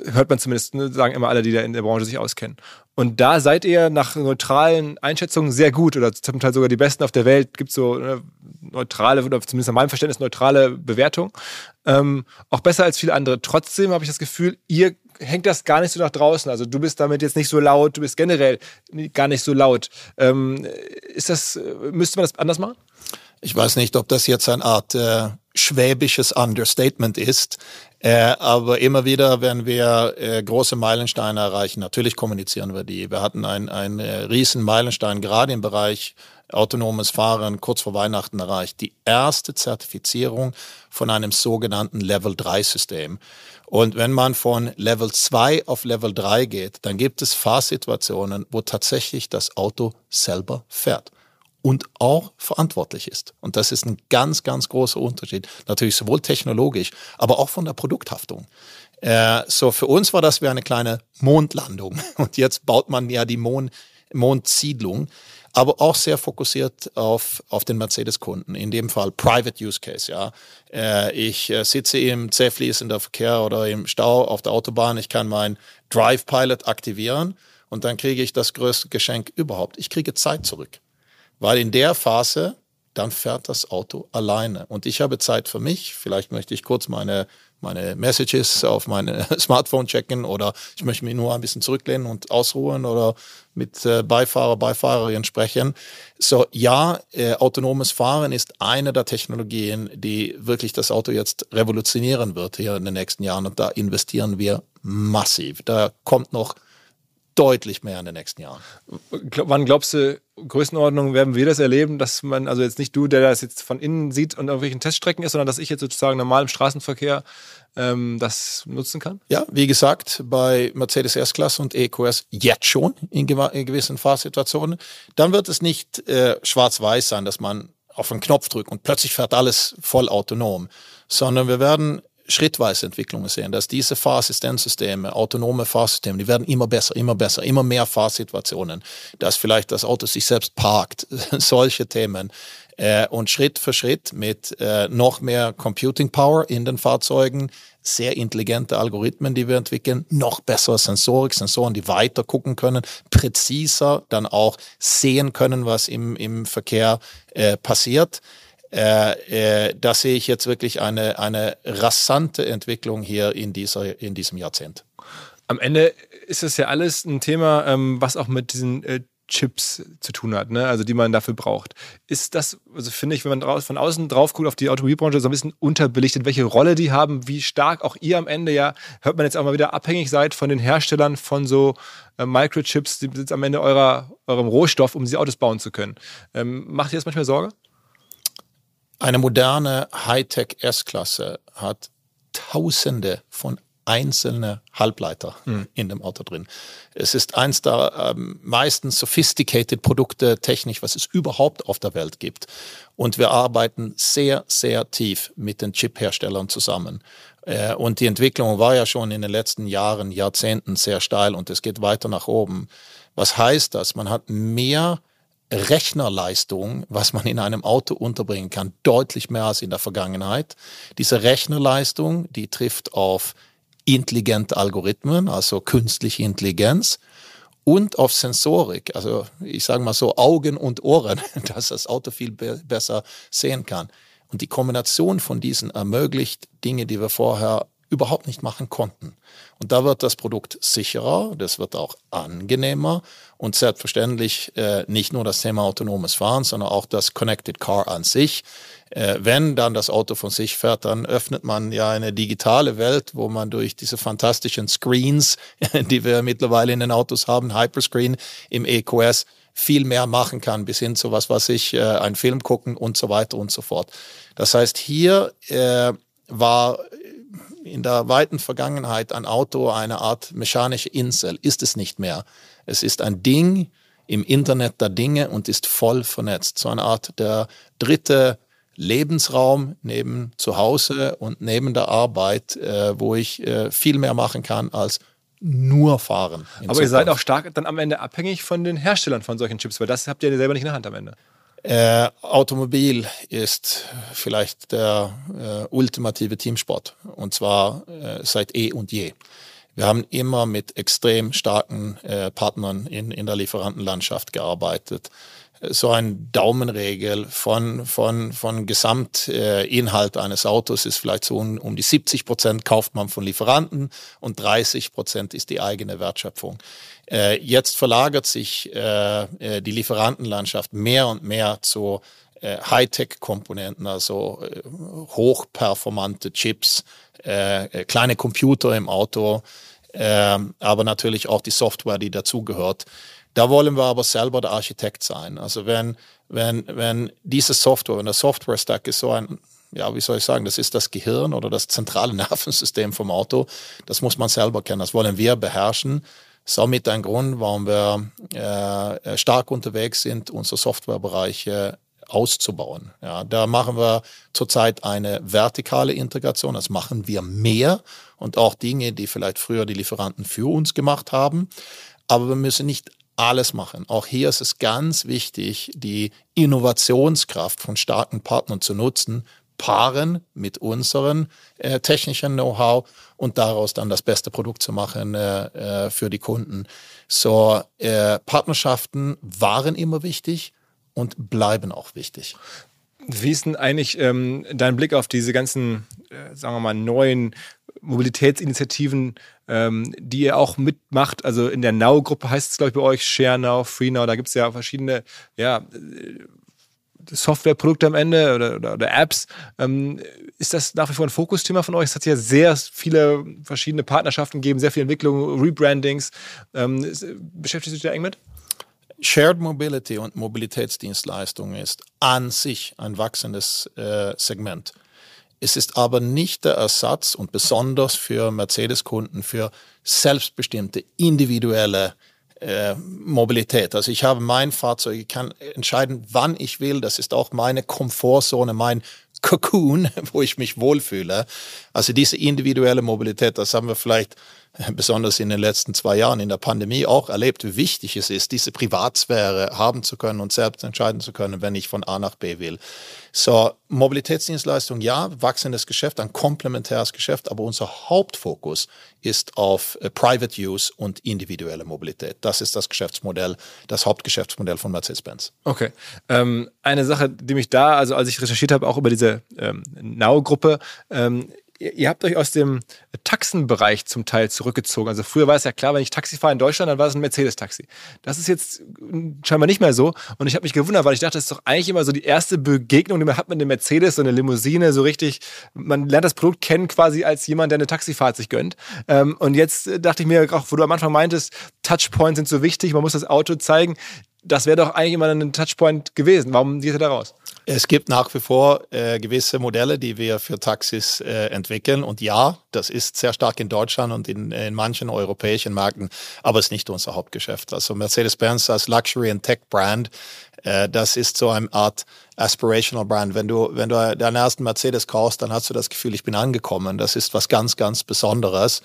hört man zumindest, ne, sagen immer alle, die da in der Branche sich auskennen. Und da seid ihr nach neutralen Einschätzungen sehr gut oder zum Teil sogar die besten auf der Welt. Gibt so ne, neutrale, oder zumindest nach meinem Verständnis neutrale Bewertung. Ähm, auch besser als viele andere. Trotzdem habe ich das Gefühl, ihr hängt das gar nicht so nach draußen. Also du bist damit jetzt nicht so laut, du bist generell gar nicht so laut. Ähm, ist das, müsste man das anders machen? Ich weiß nicht, ob das jetzt eine Art äh, schwäbisches Understatement ist. Äh, aber immer wieder, wenn wir äh, große Meilensteine erreichen, natürlich kommunizieren wir die. Wir hatten einen, äh, riesen Meilenstein gerade im Bereich autonomes Fahren kurz vor Weihnachten erreicht. Die erste Zertifizierung von einem sogenannten Level 3 System. Und wenn man von Level 2 auf Level 3 geht, dann gibt es Fahrsituationen, wo tatsächlich das Auto selber fährt und auch verantwortlich ist. Und das ist ein ganz, ganz großer Unterschied. Natürlich sowohl technologisch, aber auch von der Produkthaftung. Äh, so für uns war das wie eine kleine Mondlandung. Und jetzt baut man ja die Mond, Mondsiedlung. aber auch sehr fokussiert auf, auf den Mercedes-Kunden. In dem Fall Private Use Case, ja. Äh, ich äh, sitze im zäh fließender Verkehr oder im Stau auf der Autobahn. Ich kann mein Drive Pilot aktivieren und dann kriege ich das größte Geschenk überhaupt. Ich kriege Zeit zurück. Weil in der Phase dann fährt das Auto alleine. Und ich habe Zeit für mich. Vielleicht möchte ich kurz meine, meine Messages auf mein Smartphone checken oder ich möchte mich nur ein bisschen zurücklehnen und ausruhen oder mit äh, Beifahrer, Beifahrerin sprechen. So, ja, äh, autonomes Fahren ist eine der Technologien, die wirklich das Auto jetzt revolutionieren wird hier in den nächsten Jahren und da investieren wir massiv. Da kommt noch deutlich mehr in den nächsten Jahren. Wann glaubst du, Größenordnung werden wir das erleben, dass man, also jetzt nicht du, der das jetzt von innen sieht und auf welchen Teststrecken ist, sondern dass ich jetzt sozusagen normal im Straßenverkehr ähm, das nutzen kann? Ja, wie gesagt, bei Mercedes S-Klasse und EQS jetzt schon in, in gewissen Fahrsituationen. Dann wird es nicht äh, schwarz-weiß sein, dass man auf einen Knopf drückt und plötzlich fährt alles voll autonom, sondern wir werden schrittweise Entwicklungen sehen, dass diese Fahrassistenzsysteme, autonome Fahrsysteme, die werden immer besser, immer besser, immer mehr Fahrsituationen, dass vielleicht das Auto sich selbst parkt, solche Themen. Äh, und Schritt für Schritt mit äh, noch mehr Computing Power in den Fahrzeugen, sehr intelligente Algorithmen, die wir entwickeln, noch bessere Sensorik, Sensoren, die weiter gucken können, präziser dann auch sehen können, was im, im Verkehr äh, passiert äh, äh, da sehe ich jetzt wirklich eine, eine rasante Entwicklung hier in, dieser, in diesem Jahrzehnt. Am Ende ist es ja alles ein Thema, ähm, was auch mit diesen äh, Chips zu tun hat, ne? also die man dafür braucht. Ist das, also finde ich, wenn man von außen drauf guckt auf die Automobilbranche, so ein bisschen unterbelichtet, welche Rolle die haben, wie stark auch ihr am Ende ja, hört man jetzt auch mal wieder abhängig seid von den Herstellern von so äh, Microchips, die sind am Ende eurer, eurem Rohstoff, um diese Autos bauen zu können. Ähm, macht ihr das manchmal Sorge? Eine moderne Hightech S-Klasse hat Tausende von einzelne Halbleiter mhm. in dem Auto drin. Es ist eins der ähm, meisten sophisticated Produkte technisch, was es überhaupt auf der Welt gibt. Und wir arbeiten sehr, sehr tief mit den Chip-Herstellern zusammen. Äh, und die Entwicklung war ja schon in den letzten Jahren, Jahrzehnten sehr steil und es geht weiter nach oben. Was heißt das? Man hat mehr Rechnerleistung, was man in einem Auto unterbringen kann, deutlich mehr als in der Vergangenheit. Diese Rechnerleistung, die trifft auf intelligente Algorithmen, also künstliche Intelligenz und auf Sensorik, also ich sage mal so Augen und Ohren, dass das Auto viel be besser sehen kann. Und die Kombination von diesen ermöglicht Dinge, die wir vorher überhaupt nicht machen konnten. Und da wird das Produkt sicherer, das wird auch angenehmer und selbstverständlich äh, nicht nur das Thema autonomes Fahren, sondern auch das Connected Car an sich. Äh, wenn dann das Auto von sich fährt, dann öffnet man ja eine digitale Welt, wo man durch diese fantastischen Screens, die wir mittlerweile in den Autos haben, Hyperscreen im EQS, viel mehr machen kann, bis hin zu was, was ich, äh, einen Film gucken und so weiter und so fort. Das heißt, hier äh, war in der weiten Vergangenheit ein Auto eine Art mechanische Insel, ist es nicht mehr. Es ist ein Ding im Internet der Dinge und ist voll vernetzt. So eine Art der dritte Lebensraum neben zu Hause und neben der Arbeit, äh, wo ich äh, viel mehr machen kann als nur fahren. Aber Zukunft. ihr seid auch stark dann am Ende abhängig von den Herstellern von solchen Chips, weil das habt ihr selber nicht in der Hand am Ende. Äh, Automobil ist vielleicht der äh, ultimative Teamsport und zwar äh, seit eh und je. Wir haben immer mit extrem starken äh, Partnern in, in der Lieferantenlandschaft gearbeitet so ein Daumenregel von, von, von Gesamtinhalt eines Autos ist vielleicht so um, um die 70 Prozent kauft man von Lieferanten und 30 Prozent ist die eigene Wertschöpfung. Äh, jetzt verlagert sich äh, äh die Lieferantenlandschaft mehr und mehr zu äh, Hightech-Komponenten, also äh, hochperformante Chips, äh, kleine Computer im Auto, aber natürlich auch die Software, die dazugehört. Da wollen wir aber selber der Architekt sein. Also wenn, wenn, wenn diese Software, wenn der Software-Stack ist so ein, ja, wie soll ich sagen, das ist das Gehirn oder das zentrale Nervensystem vom Auto, das muss man selber kennen, das wollen wir beherrschen. Somit ein Grund, warum wir äh, stark unterwegs sind, unsere Softwarebereiche auszubauen. Ja, da machen wir zurzeit eine vertikale Integration, das machen wir mehr und auch Dinge, die vielleicht früher die Lieferanten für uns gemacht haben. Aber wir müssen nicht alles machen. Auch hier ist es ganz wichtig, die Innovationskraft von starken Partnern zu nutzen, paaren mit unserem äh, technischen Know-how und daraus dann das beste Produkt zu machen äh, äh, für die Kunden. So, äh, Partnerschaften waren immer wichtig und bleiben auch wichtig. Wie ist denn eigentlich ähm, dein Blick auf diese ganzen, äh, sagen wir mal, neuen Mobilitätsinitiativen, ähm, die ihr auch mitmacht? Also in der Now-Gruppe heißt es, glaube ich, bei euch Share Now, Free Now, da gibt es ja verschiedene ja, äh, Softwareprodukte am Ende oder, oder, oder Apps. Ähm, ist das nach wie vor ein Fokusthema von euch? Es hat ja sehr viele verschiedene Partnerschaften gegeben, sehr viel Entwicklung, Rebrandings. Ähm, beschäftigt sich da eng mit? Shared Mobility und Mobilitätsdienstleistungen ist an sich ein wachsendes äh, Segment. Es ist aber nicht der Ersatz und besonders für Mercedes-Kunden für selbstbestimmte individuelle äh, Mobilität. Also ich habe mein Fahrzeug, ich kann entscheiden, wann ich will. Das ist auch meine Komfortzone, mein Cocoon, wo ich mich wohlfühle. Also diese individuelle Mobilität, das haben wir vielleicht besonders in den letzten zwei Jahren in der Pandemie auch erlebt, wie wichtig es ist, diese Privatsphäre haben zu können und selbst entscheiden zu können, wenn ich von A nach B will. So, Mobilitätsdienstleistung, ja, wachsendes Geschäft, ein komplementäres Geschäft, aber unser Hauptfokus ist auf äh, Private Use und individuelle Mobilität. Das ist das Geschäftsmodell, das Hauptgeschäftsmodell von Mercedes-Benz. Okay. Ähm, eine Sache, die mich da, also als ich recherchiert habe, auch über diese ähm, Now-Gruppe, ähm, ihr habt euch aus dem Taxenbereich zum Teil zurückgezogen. Also früher war es ja klar, wenn ich Taxi fahre in Deutschland, dann war es ein Mercedes-Taxi. Das ist jetzt scheinbar nicht mehr so. Und ich habe mich gewundert, weil ich dachte, das ist doch eigentlich immer so die erste Begegnung, die man hat mit einem Mercedes, so eine Limousine, so richtig. Man lernt das Produkt kennen quasi als jemand, der eine Taxifahrt sich gönnt. Ähm, und jetzt dachte ich mir, auch wo du am Anfang meintest, Touchpoints sind so wichtig, man muss das Auto zeigen. Das wäre doch eigentlich immer ein Touchpoint gewesen. Warum geht er da raus? Es gibt nach wie vor äh, gewisse Modelle, die wir für Taxis äh, entwickeln. Und ja, das ist sehr stark in Deutschland und in, in manchen europäischen Märkten, aber es ist nicht unser Hauptgeschäft. Also Mercedes-Benz als Luxury and Tech Brand, äh, das ist so eine Art aspirational Brand. Wenn du, wenn du deinen ersten Mercedes kaufst, dann hast du das Gefühl, ich bin angekommen. Das ist was ganz, ganz Besonderes.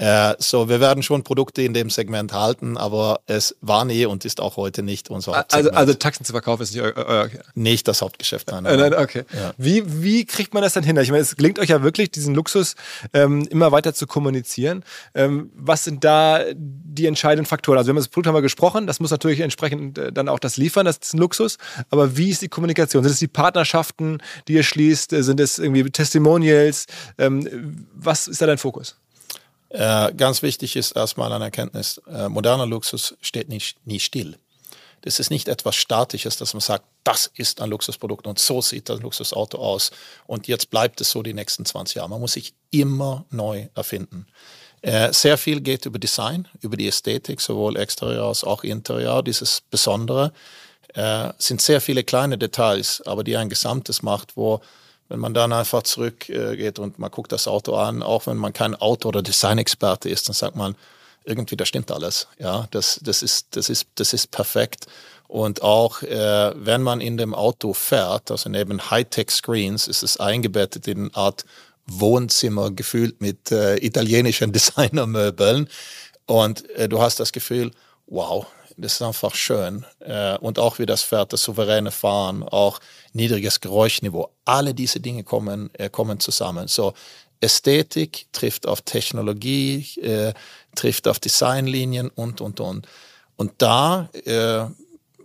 Äh, so, wir werden schon Produkte in dem Segment halten, aber es war nie und ist auch heute nicht unser Hauptsegment. Also, also Taxen zu verkaufen ist nicht euer, euer okay. Nicht das Hauptgeschäft, nein. nein. okay. Ja. Wie, wie kriegt man das dann hin? Ich meine, es gelingt euch ja wirklich, diesen Luxus ähm, immer weiter zu kommunizieren. Ähm, was sind da die entscheidenden Faktoren? Also, wir haben das Produkt haben wir gesprochen, das muss natürlich entsprechend äh, dann auch das liefern, das ist ein Luxus. Aber wie ist die Kommunikation? Sind es die Partnerschaften, die ihr schließt? Sind es irgendwie Testimonials? Ähm, was ist da dein Fokus? Äh, ganz wichtig ist erstmal eine Erkenntnis, äh, moderner Luxus steht nicht, nie still. Das ist nicht etwas Statisches, dass man sagt, das ist ein Luxusprodukt und so sieht das Luxusauto aus und jetzt bleibt es so die nächsten 20 Jahre. Man muss sich immer neu erfinden. Äh, sehr viel geht über Design, über die Ästhetik, sowohl Exterieur als auch Interieur, dieses Besondere. Äh, sind sehr viele kleine Details, aber die ein Gesamtes macht, wo wenn man dann einfach zurückgeht und man guckt das Auto an, auch wenn man kein Auto- oder Designexperte ist, dann sagt man, irgendwie, da stimmt alles. Ja, das, das, ist, das, ist, das ist perfekt. Und auch äh, wenn man in dem Auto fährt, also neben Hightech-Screens, ist es eingebettet in eine Art Wohnzimmer, gefühlt mit äh, italienischen Designermöbeln. Und äh, du hast das Gefühl, wow, das ist einfach schön. Äh, und auch wie das fährt, das souveräne Fahren, auch niedriges Geräuschniveau. Alle diese Dinge kommen, äh, kommen zusammen. So, Ästhetik trifft auf Technologie, äh, trifft auf Designlinien und, und, und. Und da äh,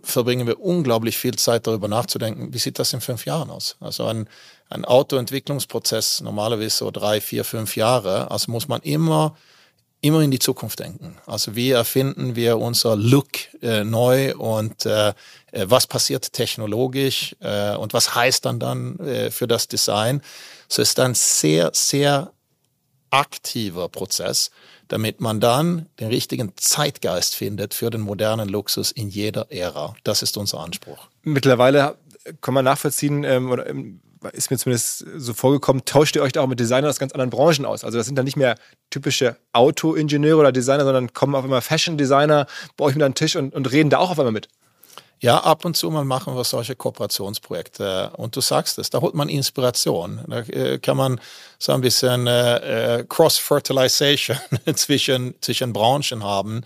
verbringen wir unglaublich viel Zeit darüber nachzudenken, wie sieht das in fünf Jahren aus? Also ein, ein Autoentwicklungsprozess normalerweise so drei, vier, fünf Jahre. Also muss man immer immer in die Zukunft denken. Also wie erfinden wir unser Look äh, neu und äh, äh, was passiert technologisch äh, und was heißt dann dann äh, für das Design. So ist ein sehr, sehr aktiver Prozess, damit man dann den richtigen Zeitgeist findet für den modernen Luxus in jeder Ära. Das ist unser Anspruch. Mittlerweile kann man nachvollziehen, ähm, oder ähm, ist mir zumindest so vorgekommen, tauscht ihr euch da auch mit Designern aus ganz anderen Branchen aus. Also das sind dann nicht mehr typische Auto-Ingenieure oder Designer, sondern kommen auf einmal Fashion-Designer bei euch mit an den Tisch und, und reden da auch auf einmal mit. Ja, ab und zu mal machen wir solche Kooperationsprojekte. Und du sagst es, da holt man Inspiration. Da äh, kann man so ein bisschen äh, äh Cross-Fertilization zwischen, zwischen Branchen haben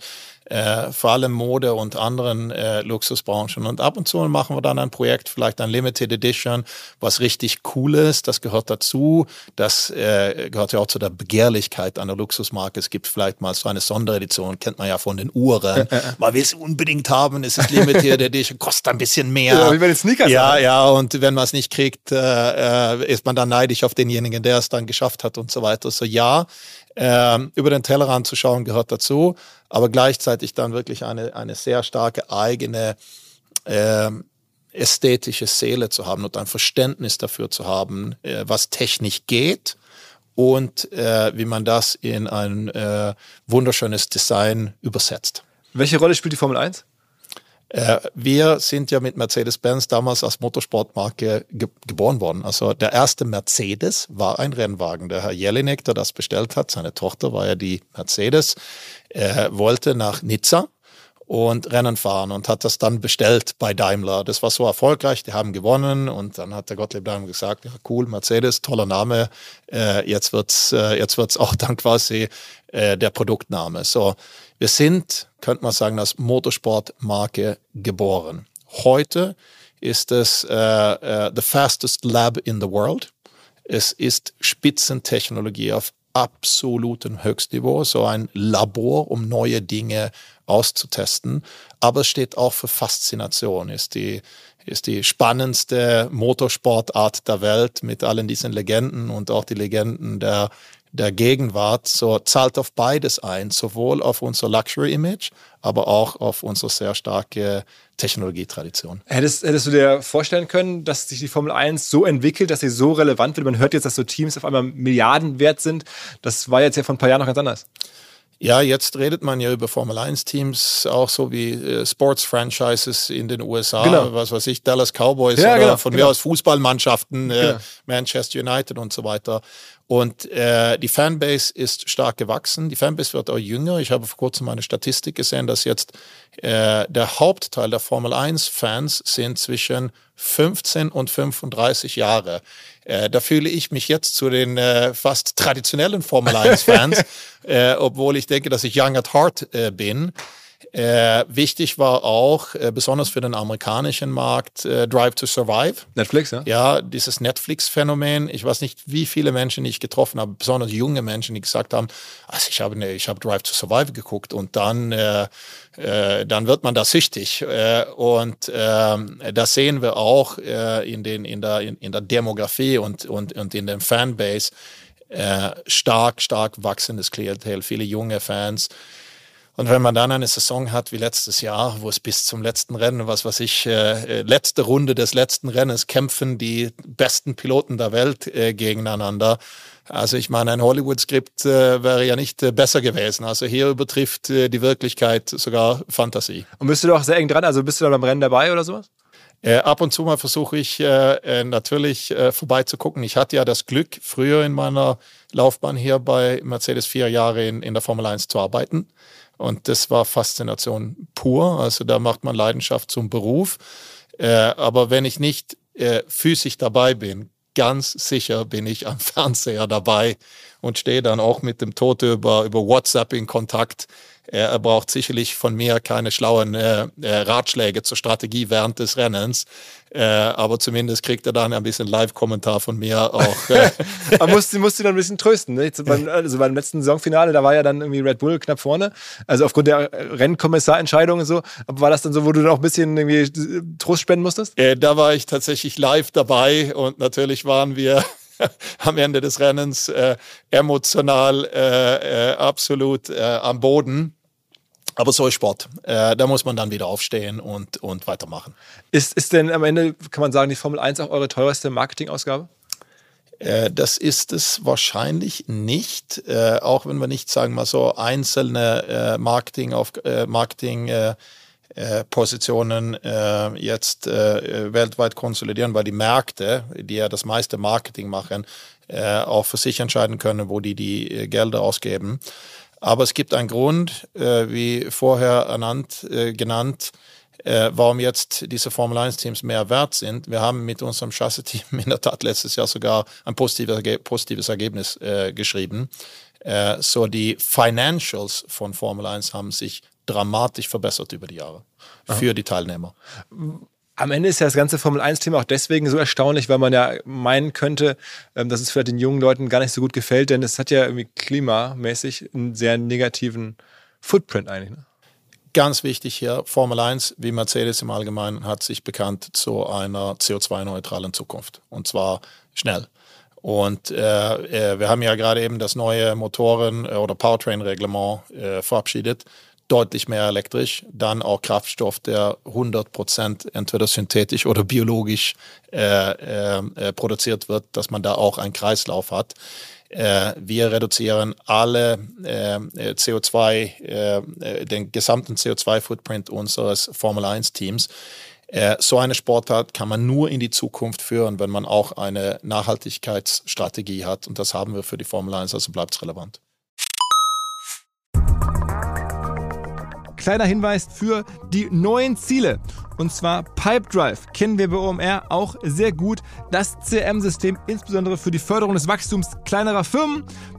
äh, vor allem Mode und anderen äh, Luxusbranchen. Und ab und zu machen wir dann ein Projekt, vielleicht ein Limited Edition, was richtig cool ist. Das gehört dazu. Das äh, gehört ja auch zu der Begehrlichkeit einer Luxusmarke. Es gibt vielleicht mal so eine Sonderedition, kennt man ja von den Uhren. man will es unbedingt haben, es ist Limited Edition, kostet ein bisschen mehr. Ja, wie bei den Sneakers. Ja, ja, und wenn man es nicht kriegt, äh, äh, ist man dann neidisch auf denjenigen, der es dann geschafft hat und so weiter. So ja, äh, über den Tellerrand zu schauen gehört dazu aber gleichzeitig dann wirklich eine, eine sehr starke eigene äh, ästhetische Seele zu haben und ein Verständnis dafür zu haben, äh, was technisch geht und äh, wie man das in ein äh, wunderschönes Design übersetzt. Welche Rolle spielt die Formel 1? Äh, wir sind ja mit Mercedes-Benz damals als Motorsportmarke ge geboren worden. Also der erste Mercedes war ein Rennwagen. Der Herr Jelinek, der das bestellt hat, seine Tochter war ja die Mercedes, er wollte nach Nizza und Rennen fahren und hat das dann bestellt bei Daimler. Das war so erfolgreich, die haben gewonnen und dann hat der Gottlieb Daimler gesagt, ja cool, Mercedes, toller Name, äh, jetzt wird's äh, jetzt wird's auch dann quasi äh, der Produktname. So, wir sind, könnte man sagen, als Motorsportmarke geboren. Heute ist es äh, äh, the fastest lab in the world. Es ist Spitzentechnologie auf absolutem Höchstniveau, so ein Labor, um neue Dinge auszutesten. Aber es steht auch für Faszination, ist die, ist die spannendste Motorsportart der Welt mit allen diesen Legenden und auch die Legenden der der Gegenwart so zahlt auf beides ein, sowohl auf unser Luxury-Image, aber auch auf unsere sehr starke Technologietradition. Hättest, hättest du dir vorstellen können, dass sich die Formel 1 so entwickelt, dass sie so relevant wird? Man hört jetzt, dass so Teams auf einmal Milliarden wert sind. Das war jetzt ja vor ein paar Jahren noch ganz anders. Ja, jetzt redet man ja über Formel 1 Teams, auch so wie äh, Sports Franchises in den USA, genau. was weiß ich, Dallas Cowboys ja, oder genau, von genau. mir aus Fußballmannschaften, äh, genau. Manchester United und so weiter. Und äh, die Fanbase ist stark gewachsen. Die Fanbase wird auch jünger. Ich habe vor kurzem eine Statistik gesehen, dass jetzt äh, der Hauptteil der Formel 1-Fans sind zwischen 15 und 35 Jahre. Äh, da fühle ich mich jetzt zu den äh, fast traditionellen Formel 1-Fans, äh, obwohl ich denke, dass ich young at heart äh, bin. Äh, wichtig war auch, äh, besonders für den amerikanischen Markt, äh, Drive to Survive. Netflix, ja? Ja, dieses Netflix-Phänomen. Ich weiß nicht, wie viele Menschen ich getroffen habe, besonders junge Menschen, die gesagt haben, also ich habe, ne, ich habe Drive to Survive geguckt und dann, äh, äh, dann wird man da süchtig. Äh, und äh, das sehen wir auch in, den, in, der, in, in der Demografie und, und, und in dem Fanbase. Stark, stark wachsendes Klientel, viele junge Fans. Und wenn man dann eine Saison hat wie letztes Jahr, wo es bis zum letzten Rennen, was weiß ich, äh, äh, letzte Runde des letzten Rennens kämpfen die besten Piloten der Welt äh, gegeneinander. Also ich meine, ein Hollywood-Skript äh, wäre ja nicht äh, besser gewesen. Also hier übertrifft äh, die Wirklichkeit sogar Fantasie. Und bist du doch sehr eng dran? Also bist du da beim Rennen dabei oder sowas? Äh, ab und zu mal versuche ich äh, äh, natürlich äh, vorbeizugucken. Ich hatte ja das Glück, früher in meiner Laufbahn hier bei Mercedes vier Jahre in, in der Formel 1 zu arbeiten. Und das war Faszination pur. Also da macht man Leidenschaft zum Beruf. Äh, aber wenn ich nicht äh, physisch dabei bin, ganz sicher bin ich am Fernseher dabei und stehe dann auch mit dem Tote über, über WhatsApp in Kontakt er braucht sicherlich von mir keine schlauen äh, äh, Ratschläge zur Strategie während des Rennens. Äh, aber zumindest kriegt er dann ein bisschen Live-Kommentar von mir auch. Äh. Man musste, musste dann ein bisschen trösten. Ne? Beim, also beim letzten Saisonfinale, da war ja dann irgendwie Red Bull knapp vorne. Also aufgrund der Rennkommissarentscheidung und so. Aber war das dann so, wo du dann auch ein bisschen irgendwie Trost spenden musstest? Äh, da war ich tatsächlich live dabei und natürlich waren wir am Ende des Rennens äh, emotional äh, äh, absolut äh, am Boden. Aber so ist Sport. Äh, da muss man dann wieder aufstehen und, und weitermachen. Ist, ist denn am Ende, kann man sagen, die Formel 1 auch eure teuerste Marketingausgabe? Äh, das ist es wahrscheinlich nicht, auch wenn wir nicht sagen mal so einzelne Marketing auf Marketing Positionen jetzt weltweit konsolidieren, weil die Märkte, die ja das meiste Marketing machen, auch für sich entscheiden können, wo die die Gelder ausgeben. Aber es gibt einen Grund, äh, wie vorher ernannt, äh, genannt, äh, warum jetzt diese Formel 1 Teams mehr wert sind. Wir haben mit unserem Chassis-Team in der Tat letztes Jahr sogar ein positives, positives Ergebnis äh, geschrieben. Äh, so die Financials von Formel 1 haben sich dramatisch verbessert über die Jahre für Aha. die Teilnehmer. Am Ende ist ja das ganze Formel 1-Thema auch deswegen so erstaunlich, weil man ja meinen könnte, ähm, dass es vielleicht den jungen Leuten gar nicht so gut gefällt, denn es hat ja irgendwie klimamäßig einen sehr negativen Footprint eigentlich. Ne? Ganz wichtig hier, Formel 1, wie Mercedes im Allgemeinen, hat sich bekannt zu einer CO2-neutralen Zukunft. Und zwar schnell. Und äh, äh, wir haben ja gerade eben das neue Motoren- oder Powertrain-Reglement äh, verabschiedet deutlich mehr elektrisch, dann auch Kraftstoff, der 100 Prozent entweder synthetisch oder biologisch äh, äh, äh, produziert wird, dass man da auch einen Kreislauf hat. Äh, wir reduzieren alle äh, CO2, äh, den gesamten CO2-Footprint unseres Formel 1-Teams. So eine Sportart kann man nur in die Zukunft führen, wenn man auch eine Nachhaltigkeitsstrategie hat. Und das haben wir für die Formel 1, also bleibt es relevant. Kleiner Hinweis für die neuen Ziele. Und zwar Pipedrive kennen wir bei OMR auch sehr gut. Das CRM-System insbesondere für die Förderung des Wachstums kleinerer Firmen.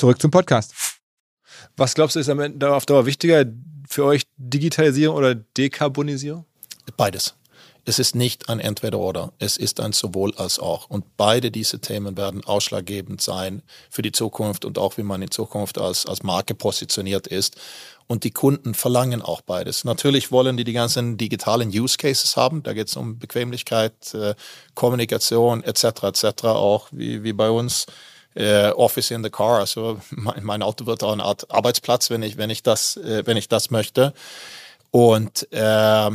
Zurück zum Podcast. Was glaubst du, ist am Ende auf Dauer wichtiger für euch, Digitalisierung oder Dekarbonisierung? Beides. Es ist nicht ein Entweder-Oder, es ist ein sowohl als auch. Und beide diese Themen werden ausschlaggebend sein für die Zukunft und auch wie man in Zukunft als, als Marke positioniert ist. Und die Kunden verlangen auch beides. Natürlich wollen die die ganzen digitalen Use Cases haben. Da geht es um Bequemlichkeit, äh, Kommunikation etc. etc. Auch wie, wie bei uns. Äh, Office in the car, also mein, mein, Auto wird auch eine Art Arbeitsplatz, wenn ich wenn ich das äh, wenn ich das möchte. Und äh, äh,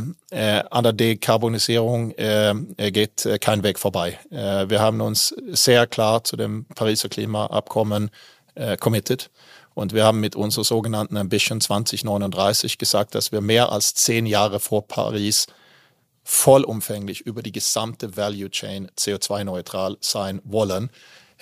an der Dekarbonisierung äh, geht äh, kein Weg vorbei. Wir haben uns sehr klar zu dem Pariser Klimaabkommen äh, committed. Und wir haben mit unserer sogenannten Ambition 2039 gesagt, dass wir mehr als zehn Jahre vor Paris vollumfänglich über die gesamte Value Chain CO2-neutral sein wollen.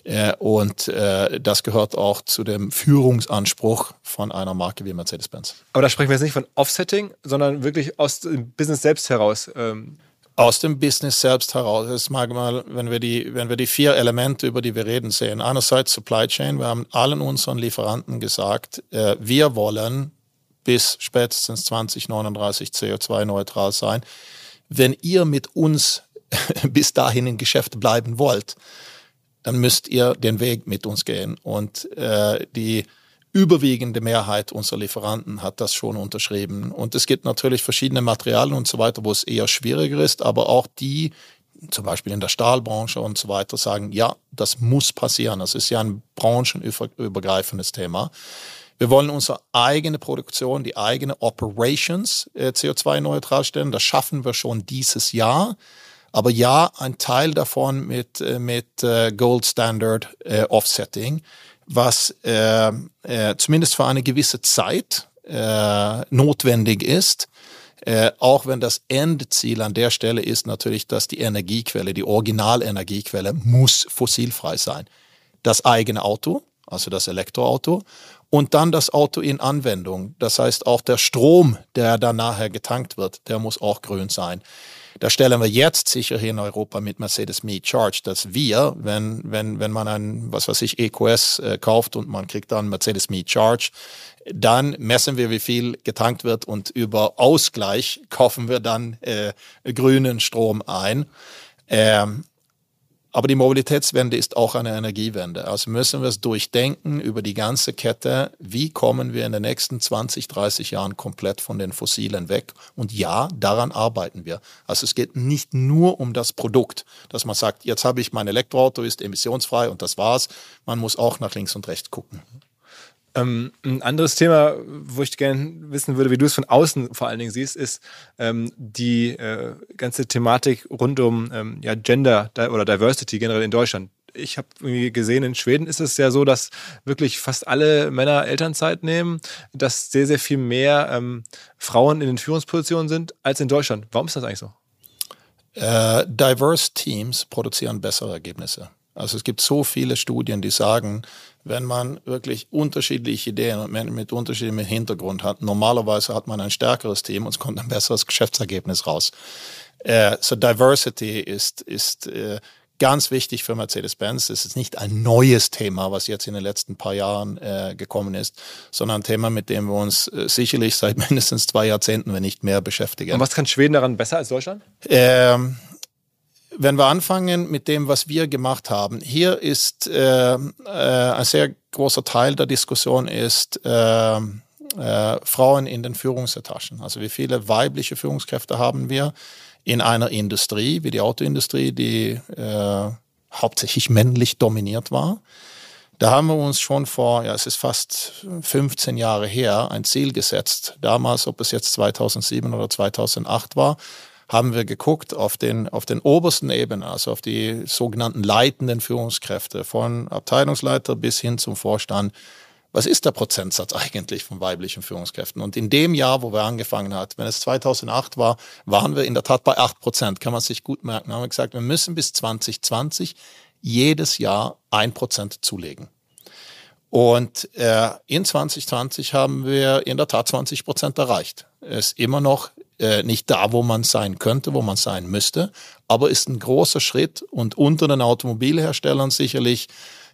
Äh, und äh, das gehört auch zu dem Führungsanspruch von einer Marke wie Mercedes-Benz. Aber da sprechen wir jetzt nicht von Offsetting, sondern wirklich aus dem Business selbst heraus. Ähm aus dem Business selbst heraus. Das mag mal, wenn wir die, wenn wir die vier Elemente, über die wir reden, sehen. Einerseits Supply Chain. Wir haben allen unseren Lieferanten gesagt, äh, wir wollen bis spätestens 2039 CO2-neutral sein. Wenn ihr mit uns bis dahin im Geschäft bleiben wollt, dann müsst ihr den Weg mit uns gehen. Und äh, die überwiegende Mehrheit unserer Lieferanten hat das schon unterschrieben. Und es gibt natürlich verschiedene Materialien und so weiter, wo es eher schwieriger ist, aber auch die, zum Beispiel in der Stahlbranche und so weiter, sagen, ja, das muss passieren. Das ist ja ein branchenübergreifendes Thema. Wir wollen unsere eigene Produktion, die eigene Operations äh, CO2-neutral stellen. Das schaffen wir schon dieses Jahr. Aber ja, ein Teil davon mit, äh, mit äh, Gold Standard äh, Offsetting was äh, äh, zumindest für eine gewisse Zeit äh, notwendig ist. Äh, auch wenn das Endziel an der Stelle ist natürlich, dass die Energiequelle, die Originalenergiequelle muss fossilfrei sein. Das eigene Auto, also das Elektroauto und dann das Auto in Anwendung. Das heißt auch der Strom, der dann nachher getankt wird, der muss auch grün sein. Da stellen wir jetzt sicher hier in Europa mit Mercedes Me Charge, dass wir, wenn, wenn, wenn man ein, was weiß ich, EQS äh, kauft und man kriegt dann Mercedes Me Charge, dann messen wir, wie viel getankt wird und über Ausgleich kaufen wir dann äh, grünen Strom ein. Ähm, aber die Mobilitätswende ist auch eine Energiewende. Also müssen wir es durchdenken über die ganze Kette. Wie kommen wir in den nächsten 20, 30 Jahren komplett von den Fossilen weg? Und ja, daran arbeiten wir. Also es geht nicht nur um das Produkt, dass man sagt, jetzt habe ich mein Elektroauto, ist emissionsfrei und das war's. Man muss auch nach links und rechts gucken. Ähm, ein anderes Thema, wo ich gerne wissen würde, wie du es von außen vor allen Dingen siehst, ist ähm, die äh, ganze Thematik rund um ähm, ja, Gender oder Diversity generell in Deutschland. Ich habe gesehen, in Schweden ist es ja so, dass wirklich fast alle Männer Elternzeit nehmen, dass sehr, sehr viel mehr ähm, Frauen in den Führungspositionen sind als in Deutschland. Warum ist das eigentlich so? Äh, diverse Teams produzieren bessere Ergebnisse. Also es gibt so viele Studien, die sagen, wenn man wirklich unterschiedliche Ideen und Menschen mit unterschiedlichem Hintergrund hat, normalerweise hat man ein stärkeres Team und es kommt ein besseres Geschäftsergebnis raus. Äh, so Diversity ist, ist äh, ganz wichtig für Mercedes-Benz. Es ist nicht ein neues Thema, was jetzt in den letzten paar Jahren äh, gekommen ist, sondern ein Thema, mit dem wir uns äh, sicherlich seit mindestens zwei Jahrzehnten, wenn nicht mehr, beschäftigen. Und was kann Schweden daran besser als Deutschland? Ähm, wenn wir anfangen mit dem, was wir gemacht haben, hier ist äh, äh, ein sehr großer Teil der Diskussion ist äh, äh, Frauen in den Führungsetagen. Also wie viele weibliche Führungskräfte haben wir in einer Industrie wie die Autoindustrie, die äh, hauptsächlich männlich dominiert war. Da haben wir uns schon vor, ja, es ist fast 15 Jahre her, ein Ziel gesetzt. Damals, ob es jetzt 2007 oder 2008 war, haben wir geguckt auf den, auf den obersten Ebenen, also auf die sogenannten leitenden Führungskräfte, von Abteilungsleiter bis hin zum Vorstand. Was ist der Prozentsatz eigentlich von weiblichen Führungskräften? Und in dem Jahr, wo wir angefangen haben, wenn es 2008 war, waren wir in der Tat bei 8 Prozent. Kann man sich gut merken. Haben wir gesagt, wir müssen bis 2020 jedes Jahr ein Prozent zulegen. Und äh, in 2020 haben wir in der Tat 20 Prozent erreicht. Es ist immer noch äh, nicht da, wo man sein könnte, wo man sein müsste, aber ist ein großer Schritt und unter den Automobilherstellern sicherlich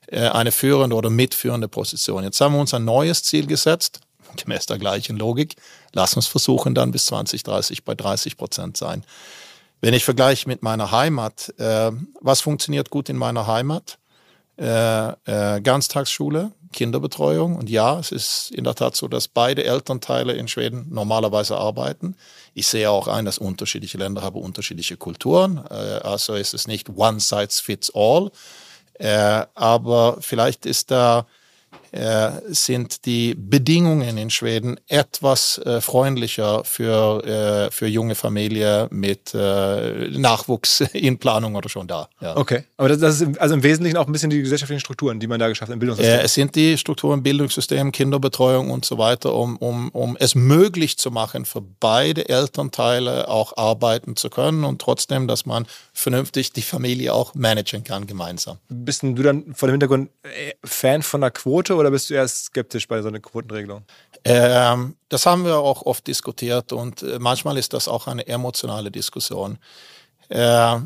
äh, eine führende oder mitführende Position. Jetzt haben wir uns ein neues Ziel gesetzt, gemäß der gleichen Logik. Lass uns versuchen, dann bis 2030 bei 30 Prozent sein. Wenn ich vergleiche mit meiner Heimat, äh, was funktioniert gut in meiner Heimat? Äh, äh, Ganztagsschule, Kinderbetreuung. Und ja, es ist in der Tat so, dass beide Elternteile in Schweden normalerweise arbeiten. Ich sehe auch ein, dass unterschiedliche Länder haben unterschiedliche Kulturen. Äh, also ist es nicht one size fits all. Aber vielleicht ist da sind die Bedingungen in Schweden etwas äh, freundlicher für, äh, für junge Familien mit äh, Nachwuchs in Planung oder schon da. Ja. Okay, aber das, ist also im Wesentlichen auch ein bisschen die gesellschaftlichen Strukturen, die man da geschafft hat im Bildungssystem. Äh, es sind die Strukturen, Bildungssystem, Kinderbetreuung und so weiter, um, um, um es möglich zu machen, für beide Elternteile auch arbeiten zu können und trotzdem, dass man vernünftig die Familie auch managen kann gemeinsam. Bist du dann vor dem Hintergrund äh, Fan von der Quote oder bist du erst skeptisch bei so einer Quotenregelung? Ähm, das haben wir auch oft diskutiert und äh, manchmal ist das auch eine emotionale Diskussion. Äh,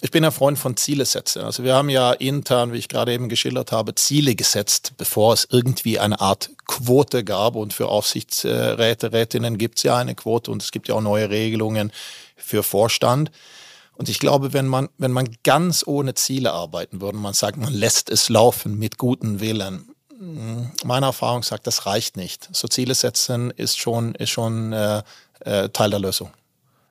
ich bin ein Freund von Ziele setzen. Also wir haben ja intern, wie ich gerade eben geschildert habe, Ziele gesetzt, bevor es irgendwie eine Art Quote gab. Und für Aufsichtsräte, Rätinnen gibt es ja eine Quote und es gibt ja auch neue Regelungen für Vorstand. Und ich glaube, wenn man, wenn man ganz ohne Ziele arbeiten würde, man sagt, man lässt es laufen mit guten Willen, meine Erfahrung sagt, das reicht nicht. So Ziele setzen ist schon, ist schon äh, äh, Teil der Lösung.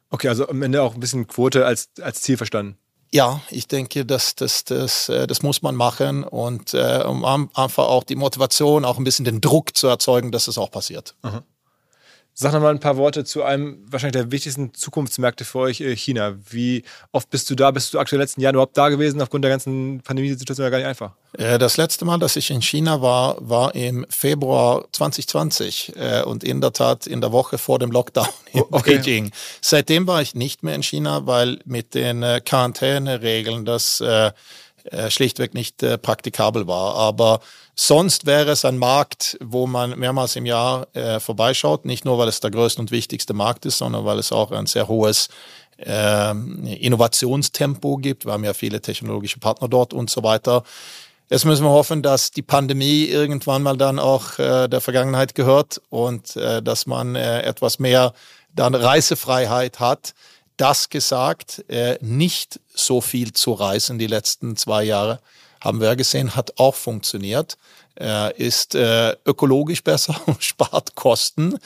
Okay, also am Ende auch ein bisschen Quote als, als Ziel verstanden. Ja, ich denke, das, das, das, äh, das muss man machen und äh, um einfach auch die Motivation, auch ein bisschen den Druck zu erzeugen, dass es auch passiert. Aha. Sag noch mal ein paar Worte zu einem wahrscheinlich der wichtigsten Zukunftsmärkte für euch, äh, China. Wie oft bist du da? Bist du aktuell letzten Jahren überhaupt da gewesen? Aufgrund der ganzen Pandemiesituation ja gar nicht einfach. Äh, das letzte Mal, dass ich in China war, war im Februar 2020 äh, und in der Tat in der Woche vor dem Lockdown in oh, okay. Beijing. Seitdem war ich nicht mehr in China, weil mit den Quarantäneregeln das schlichtweg nicht praktikabel war. Aber Sonst wäre es ein Markt, wo man mehrmals im Jahr äh, vorbeischaut, nicht nur weil es der größte und wichtigste Markt ist, sondern weil es auch ein sehr hohes äh, Innovationstempo gibt. Wir haben ja viele technologische Partner dort und so weiter. Jetzt müssen wir hoffen, dass die Pandemie irgendwann mal dann auch äh, der Vergangenheit gehört und äh, dass man äh, etwas mehr dann Reisefreiheit hat. Das gesagt, äh, nicht so viel zu reisen die letzten zwei Jahre haben wir gesehen, hat auch funktioniert. Er ist äh, ökologisch besser, spart Kosten,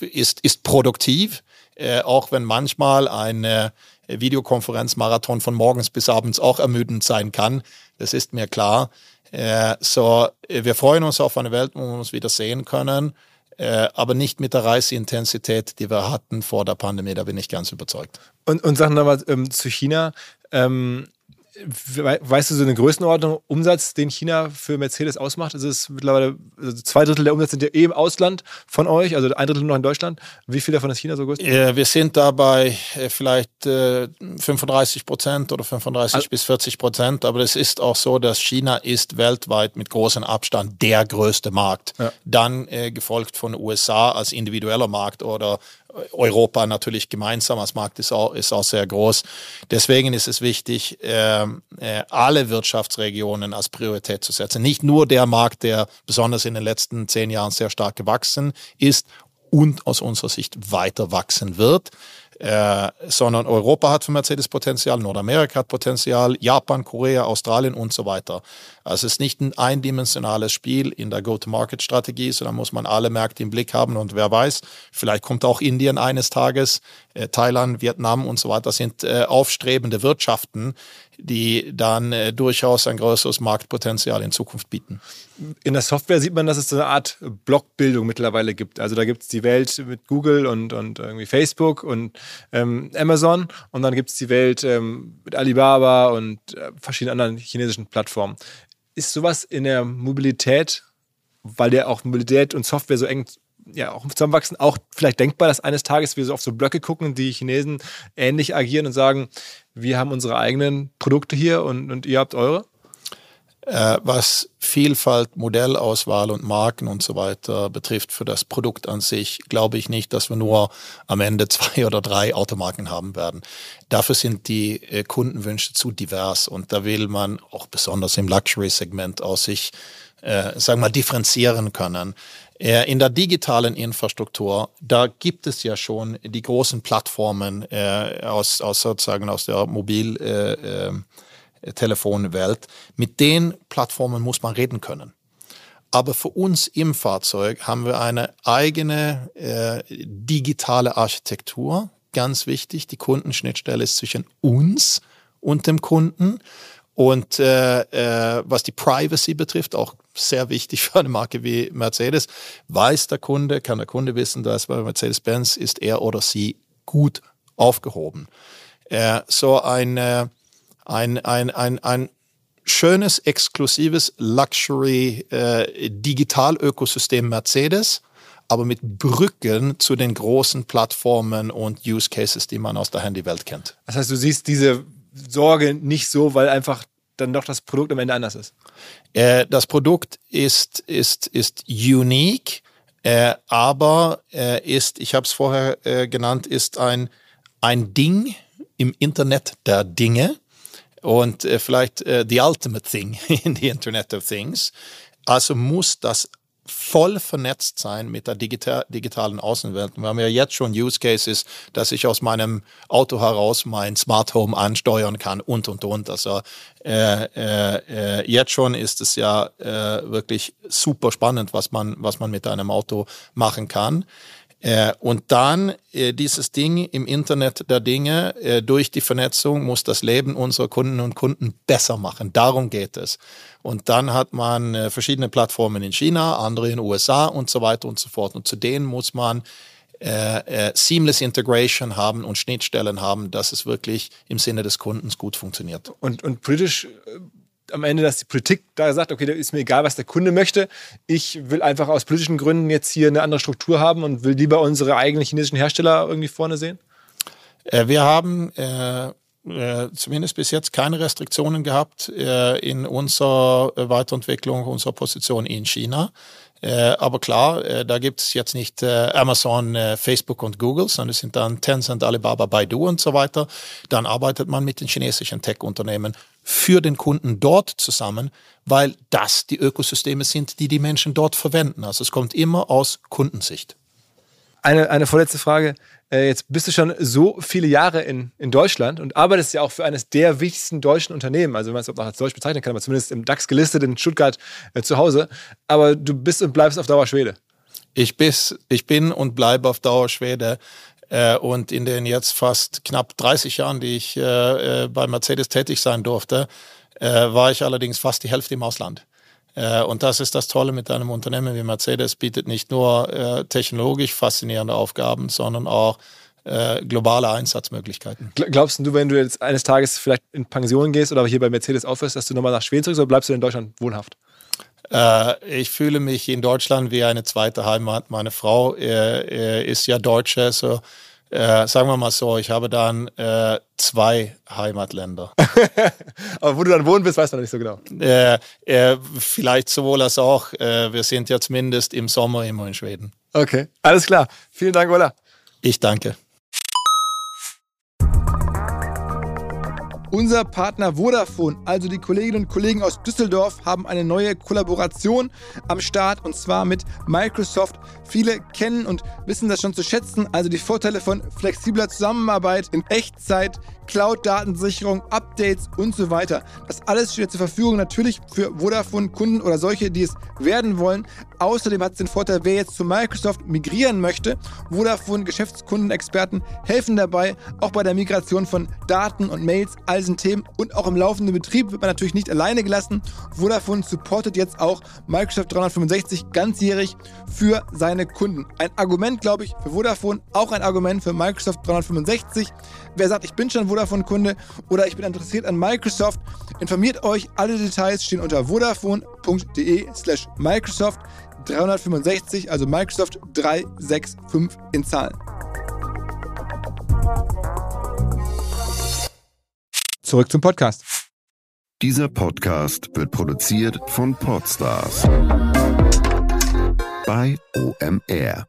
ist, ist produktiv, äh, auch wenn manchmal ein äh, Videokonferenzmarathon von morgens bis abends auch ermüdend sein kann. Das ist mir klar. Äh, so, wir freuen uns auf eine Welt, wo wir uns wieder sehen können, äh, aber nicht mit der Reiseintensität, die wir hatten vor der Pandemie, da bin ich ganz überzeugt. Und, und sagen nochmal ähm, zu China. Ähm, Weißt du so eine Größenordnung, Umsatz, den China für Mercedes ausmacht? Ist es mittlerweile, also zwei Drittel der Umsätze sind ja eh im Ausland von euch, also ein Drittel noch in Deutschland. Wie viel davon ist China so groß? wir sind da bei äh, vielleicht 35 äh, Prozent oder 35 also, bis 40 Prozent, aber es ist auch so, dass China ist weltweit mit großem Abstand der größte Markt. Ja. Dann äh, gefolgt von USA als individueller Markt oder Europa natürlich gemeinsam als Markt ist auch, ist auch sehr groß. Deswegen ist es wichtig, äh, äh, alle Wirtschaftsregionen als Priorität zu setzen. Nicht nur der Markt, der besonders in den letzten zehn Jahren sehr stark gewachsen ist und aus unserer Sicht weiter wachsen wird, äh, sondern Europa hat für Mercedes Potenzial, Nordamerika hat Potenzial, Japan, Korea, Australien und so weiter. Also es ist nicht ein eindimensionales Spiel in der Go-to-Market-Strategie, sondern muss man alle Märkte im Blick haben und wer weiß, vielleicht kommt auch Indien eines Tages, äh, Thailand, Vietnam und so weiter, das sind äh, aufstrebende Wirtschaften, die dann äh, durchaus ein größeres Marktpotenzial in Zukunft bieten. In der Software sieht man, dass es so eine Art Blockbildung mittlerweile gibt. Also da gibt es die Welt mit Google und, und irgendwie Facebook und ähm, Amazon und dann gibt es die Welt ähm, mit Alibaba und äh, verschiedenen anderen chinesischen Plattformen. Ist sowas in der Mobilität, weil der auch Mobilität und Software so eng ja auch zusammenwachsen, auch vielleicht denkbar, dass eines Tages wir so auf so Blöcke gucken die Chinesen ähnlich agieren und sagen, wir haben unsere eigenen Produkte hier und, und ihr habt eure? Äh, was Vielfalt, Modellauswahl und Marken und so weiter betrifft für das Produkt an sich, glaube ich nicht, dass wir nur am Ende zwei oder drei Automarken haben werden. Dafür sind die äh, Kundenwünsche zu divers und da will man auch besonders im Luxury-Segment aus sich, äh, sagen wir mal, differenzieren können. Äh, in der digitalen Infrastruktur, da gibt es ja schon die großen Plattformen äh, aus, aus sozusagen aus der Mobiltelefonwelt. Äh, Mit den Plattformen muss man reden können. Aber für uns im Fahrzeug haben wir eine eigene äh, digitale Architektur. Ganz wichtig, die Kundenschnittstelle ist zwischen uns und dem Kunden. Und äh, äh, was die Privacy betrifft, auch sehr wichtig für eine Marke wie Mercedes, weiß der Kunde, kann der Kunde wissen, dass bei Mercedes-Benz ist er oder sie gut aufgehoben. Äh, so ein, ein, ein, ein, ein schönes, exklusives Luxury äh, Digital-Ökosystem Mercedes, aber mit Brücken zu den großen Plattformen und Use Cases, die man aus der Handywelt kennt. Das heißt, du siehst diese Sorge nicht so, weil einfach dann doch das Produkt am Ende anders ist? Äh, das Produkt ist, ist, ist unique, äh, aber äh, ist, ich habe es vorher äh, genannt, ist ein, ein Ding im Internet der Dinge und äh, vielleicht äh, the ultimate thing in the Internet of Things. Also muss das voll vernetzt sein mit der digital, digitalen Außenwelt. Wir haben ja jetzt schon Use Cases, dass ich aus meinem Auto heraus mein Smart Home ansteuern kann und, und, und. Also äh, äh, äh, jetzt schon ist es ja äh, wirklich super spannend, was man, was man mit einem Auto machen kann. Äh, und dann äh, dieses Ding im Internet der Dinge, äh, durch die Vernetzung muss das Leben unserer Kunden und Kunden besser machen. Darum geht es. Und dann hat man verschiedene Plattformen in China, andere in den USA und so weiter und so fort. Und zu denen muss man Seamless Integration haben und Schnittstellen haben, dass es wirklich im Sinne des Kundens gut funktioniert. Und, und politisch am Ende, dass die Politik da sagt, okay, da ist mir egal, was der Kunde möchte. Ich will einfach aus politischen Gründen jetzt hier eine andere Struktur haben und will lieber unsere eigenen chinesischen Hersteller irgendwie vorne sehen? Äh, wir haben äh, äh, zumindest bis jetzt keine Restriktionen gehabt äh, in unserer Weiterentwicklung unserer Position in China. Äh, aber klar, äh, da gibt es jetzt nicht Amazon, Facebook und Google, sondern es sind dann Tencent, Alibaba, Baidu und so weiter. Dann arbeitet man mit den chinesischen Tech-Unternehmen für den Kunden dort zusammen, weil das die Ökosysteme sind, die die Menschen dort verwenden. Also es kommt immer aus Kundensicht. Eine, eine vorletzte Frage. Äh, jetzt bist du schon so viele Jahre in, in Deutschland und arbeitest ja auch für eines der wichtigsten deutschen Unternehmen. Also, wenn man es auch als deutsch bezeichnen kann, aber zumindest im DAX gelistet in Stuttgart äh, zu Hause. Aber du bist und bleibst auf Dauer Schwede. Ich, bis, ich bin und bleibe auf Dauer Schwede. Äh, und in den jetzt fast knapp 30 Jahren, die ich äh, äh, bei Mercedes tätig sein durfte, war ich allerdings fast die Hälfte im Ausland. Und das ist das Tolle mit einem Unternehmen wie Mercedes, bietet nicht nur technologisch faszinierende Aufgaben, sondern auch globale Einsatzmöglichkeiten. Glaubst du, wenn du jetzt eines Tages vielleicht in Pension gehst oder hier bei Mercedes aufhörst, dass du nochmal nach Schweden zurück oder bleibst du in Deutschland wohnhaft? Äh, ich fühle mich in Deutschland wie eine zweite Heimat. Meine Frau äh, äh ist ja Deutsche, so äh, sagen wir mal so, ich habe dann äh, zwei Heimatländer. Aber wo du dann wohnen bist, weißt du noch nicht so genau. Äh, vielleicht sowohl als auch. Wir sind ja zumindest im Sommer immer in Schweden. Okay, alles klar. Vielen Dank, Ola. Ich danke. Unser Partner Vodafone, also die Kolleginnen und Kollegen aus Düsseldorf, haben eine neue Kollaboration am Start und zwar mit Microsoft. Viele kennen und wissen das schon zu schätzen, also die Vorteile von flexibler Zusammenarbeit in Echtzeit, Cloud-Datensicherung, Updates und so weiter. Das alles steht zur Verfügung natürlich für Vodafone-Kunden oder solche, die es werden wollen. Außerdem hat es den Vorteil, wer jetzt zu Microsoft migrieren möchte. Vodafone-Geschäftskundenexperten helfen dabei, auch bei der Migration von Daten und Mails, all diesen Themen und auch im laufenden Betrieb wird man natürlich nicht alleine gelassen. Vodafone supportet jetzt auch Microsoft 365 ganzjährig für seine Kunden. Ein Argument, glaube ich, für Vodafone, auch ein Argument für Microsoft 365. Wer sagt, ich bin schon Vodafone-Kunde oder ich bin interessiert an Microsoft, informiert euch. Alle Details stehen unter vodafone.de slash Microsoft 365, also Microsoft 365 in Zahlen. Zurück zum Podcast. Dieser Podcast wird produziert von Podstars bei OMR.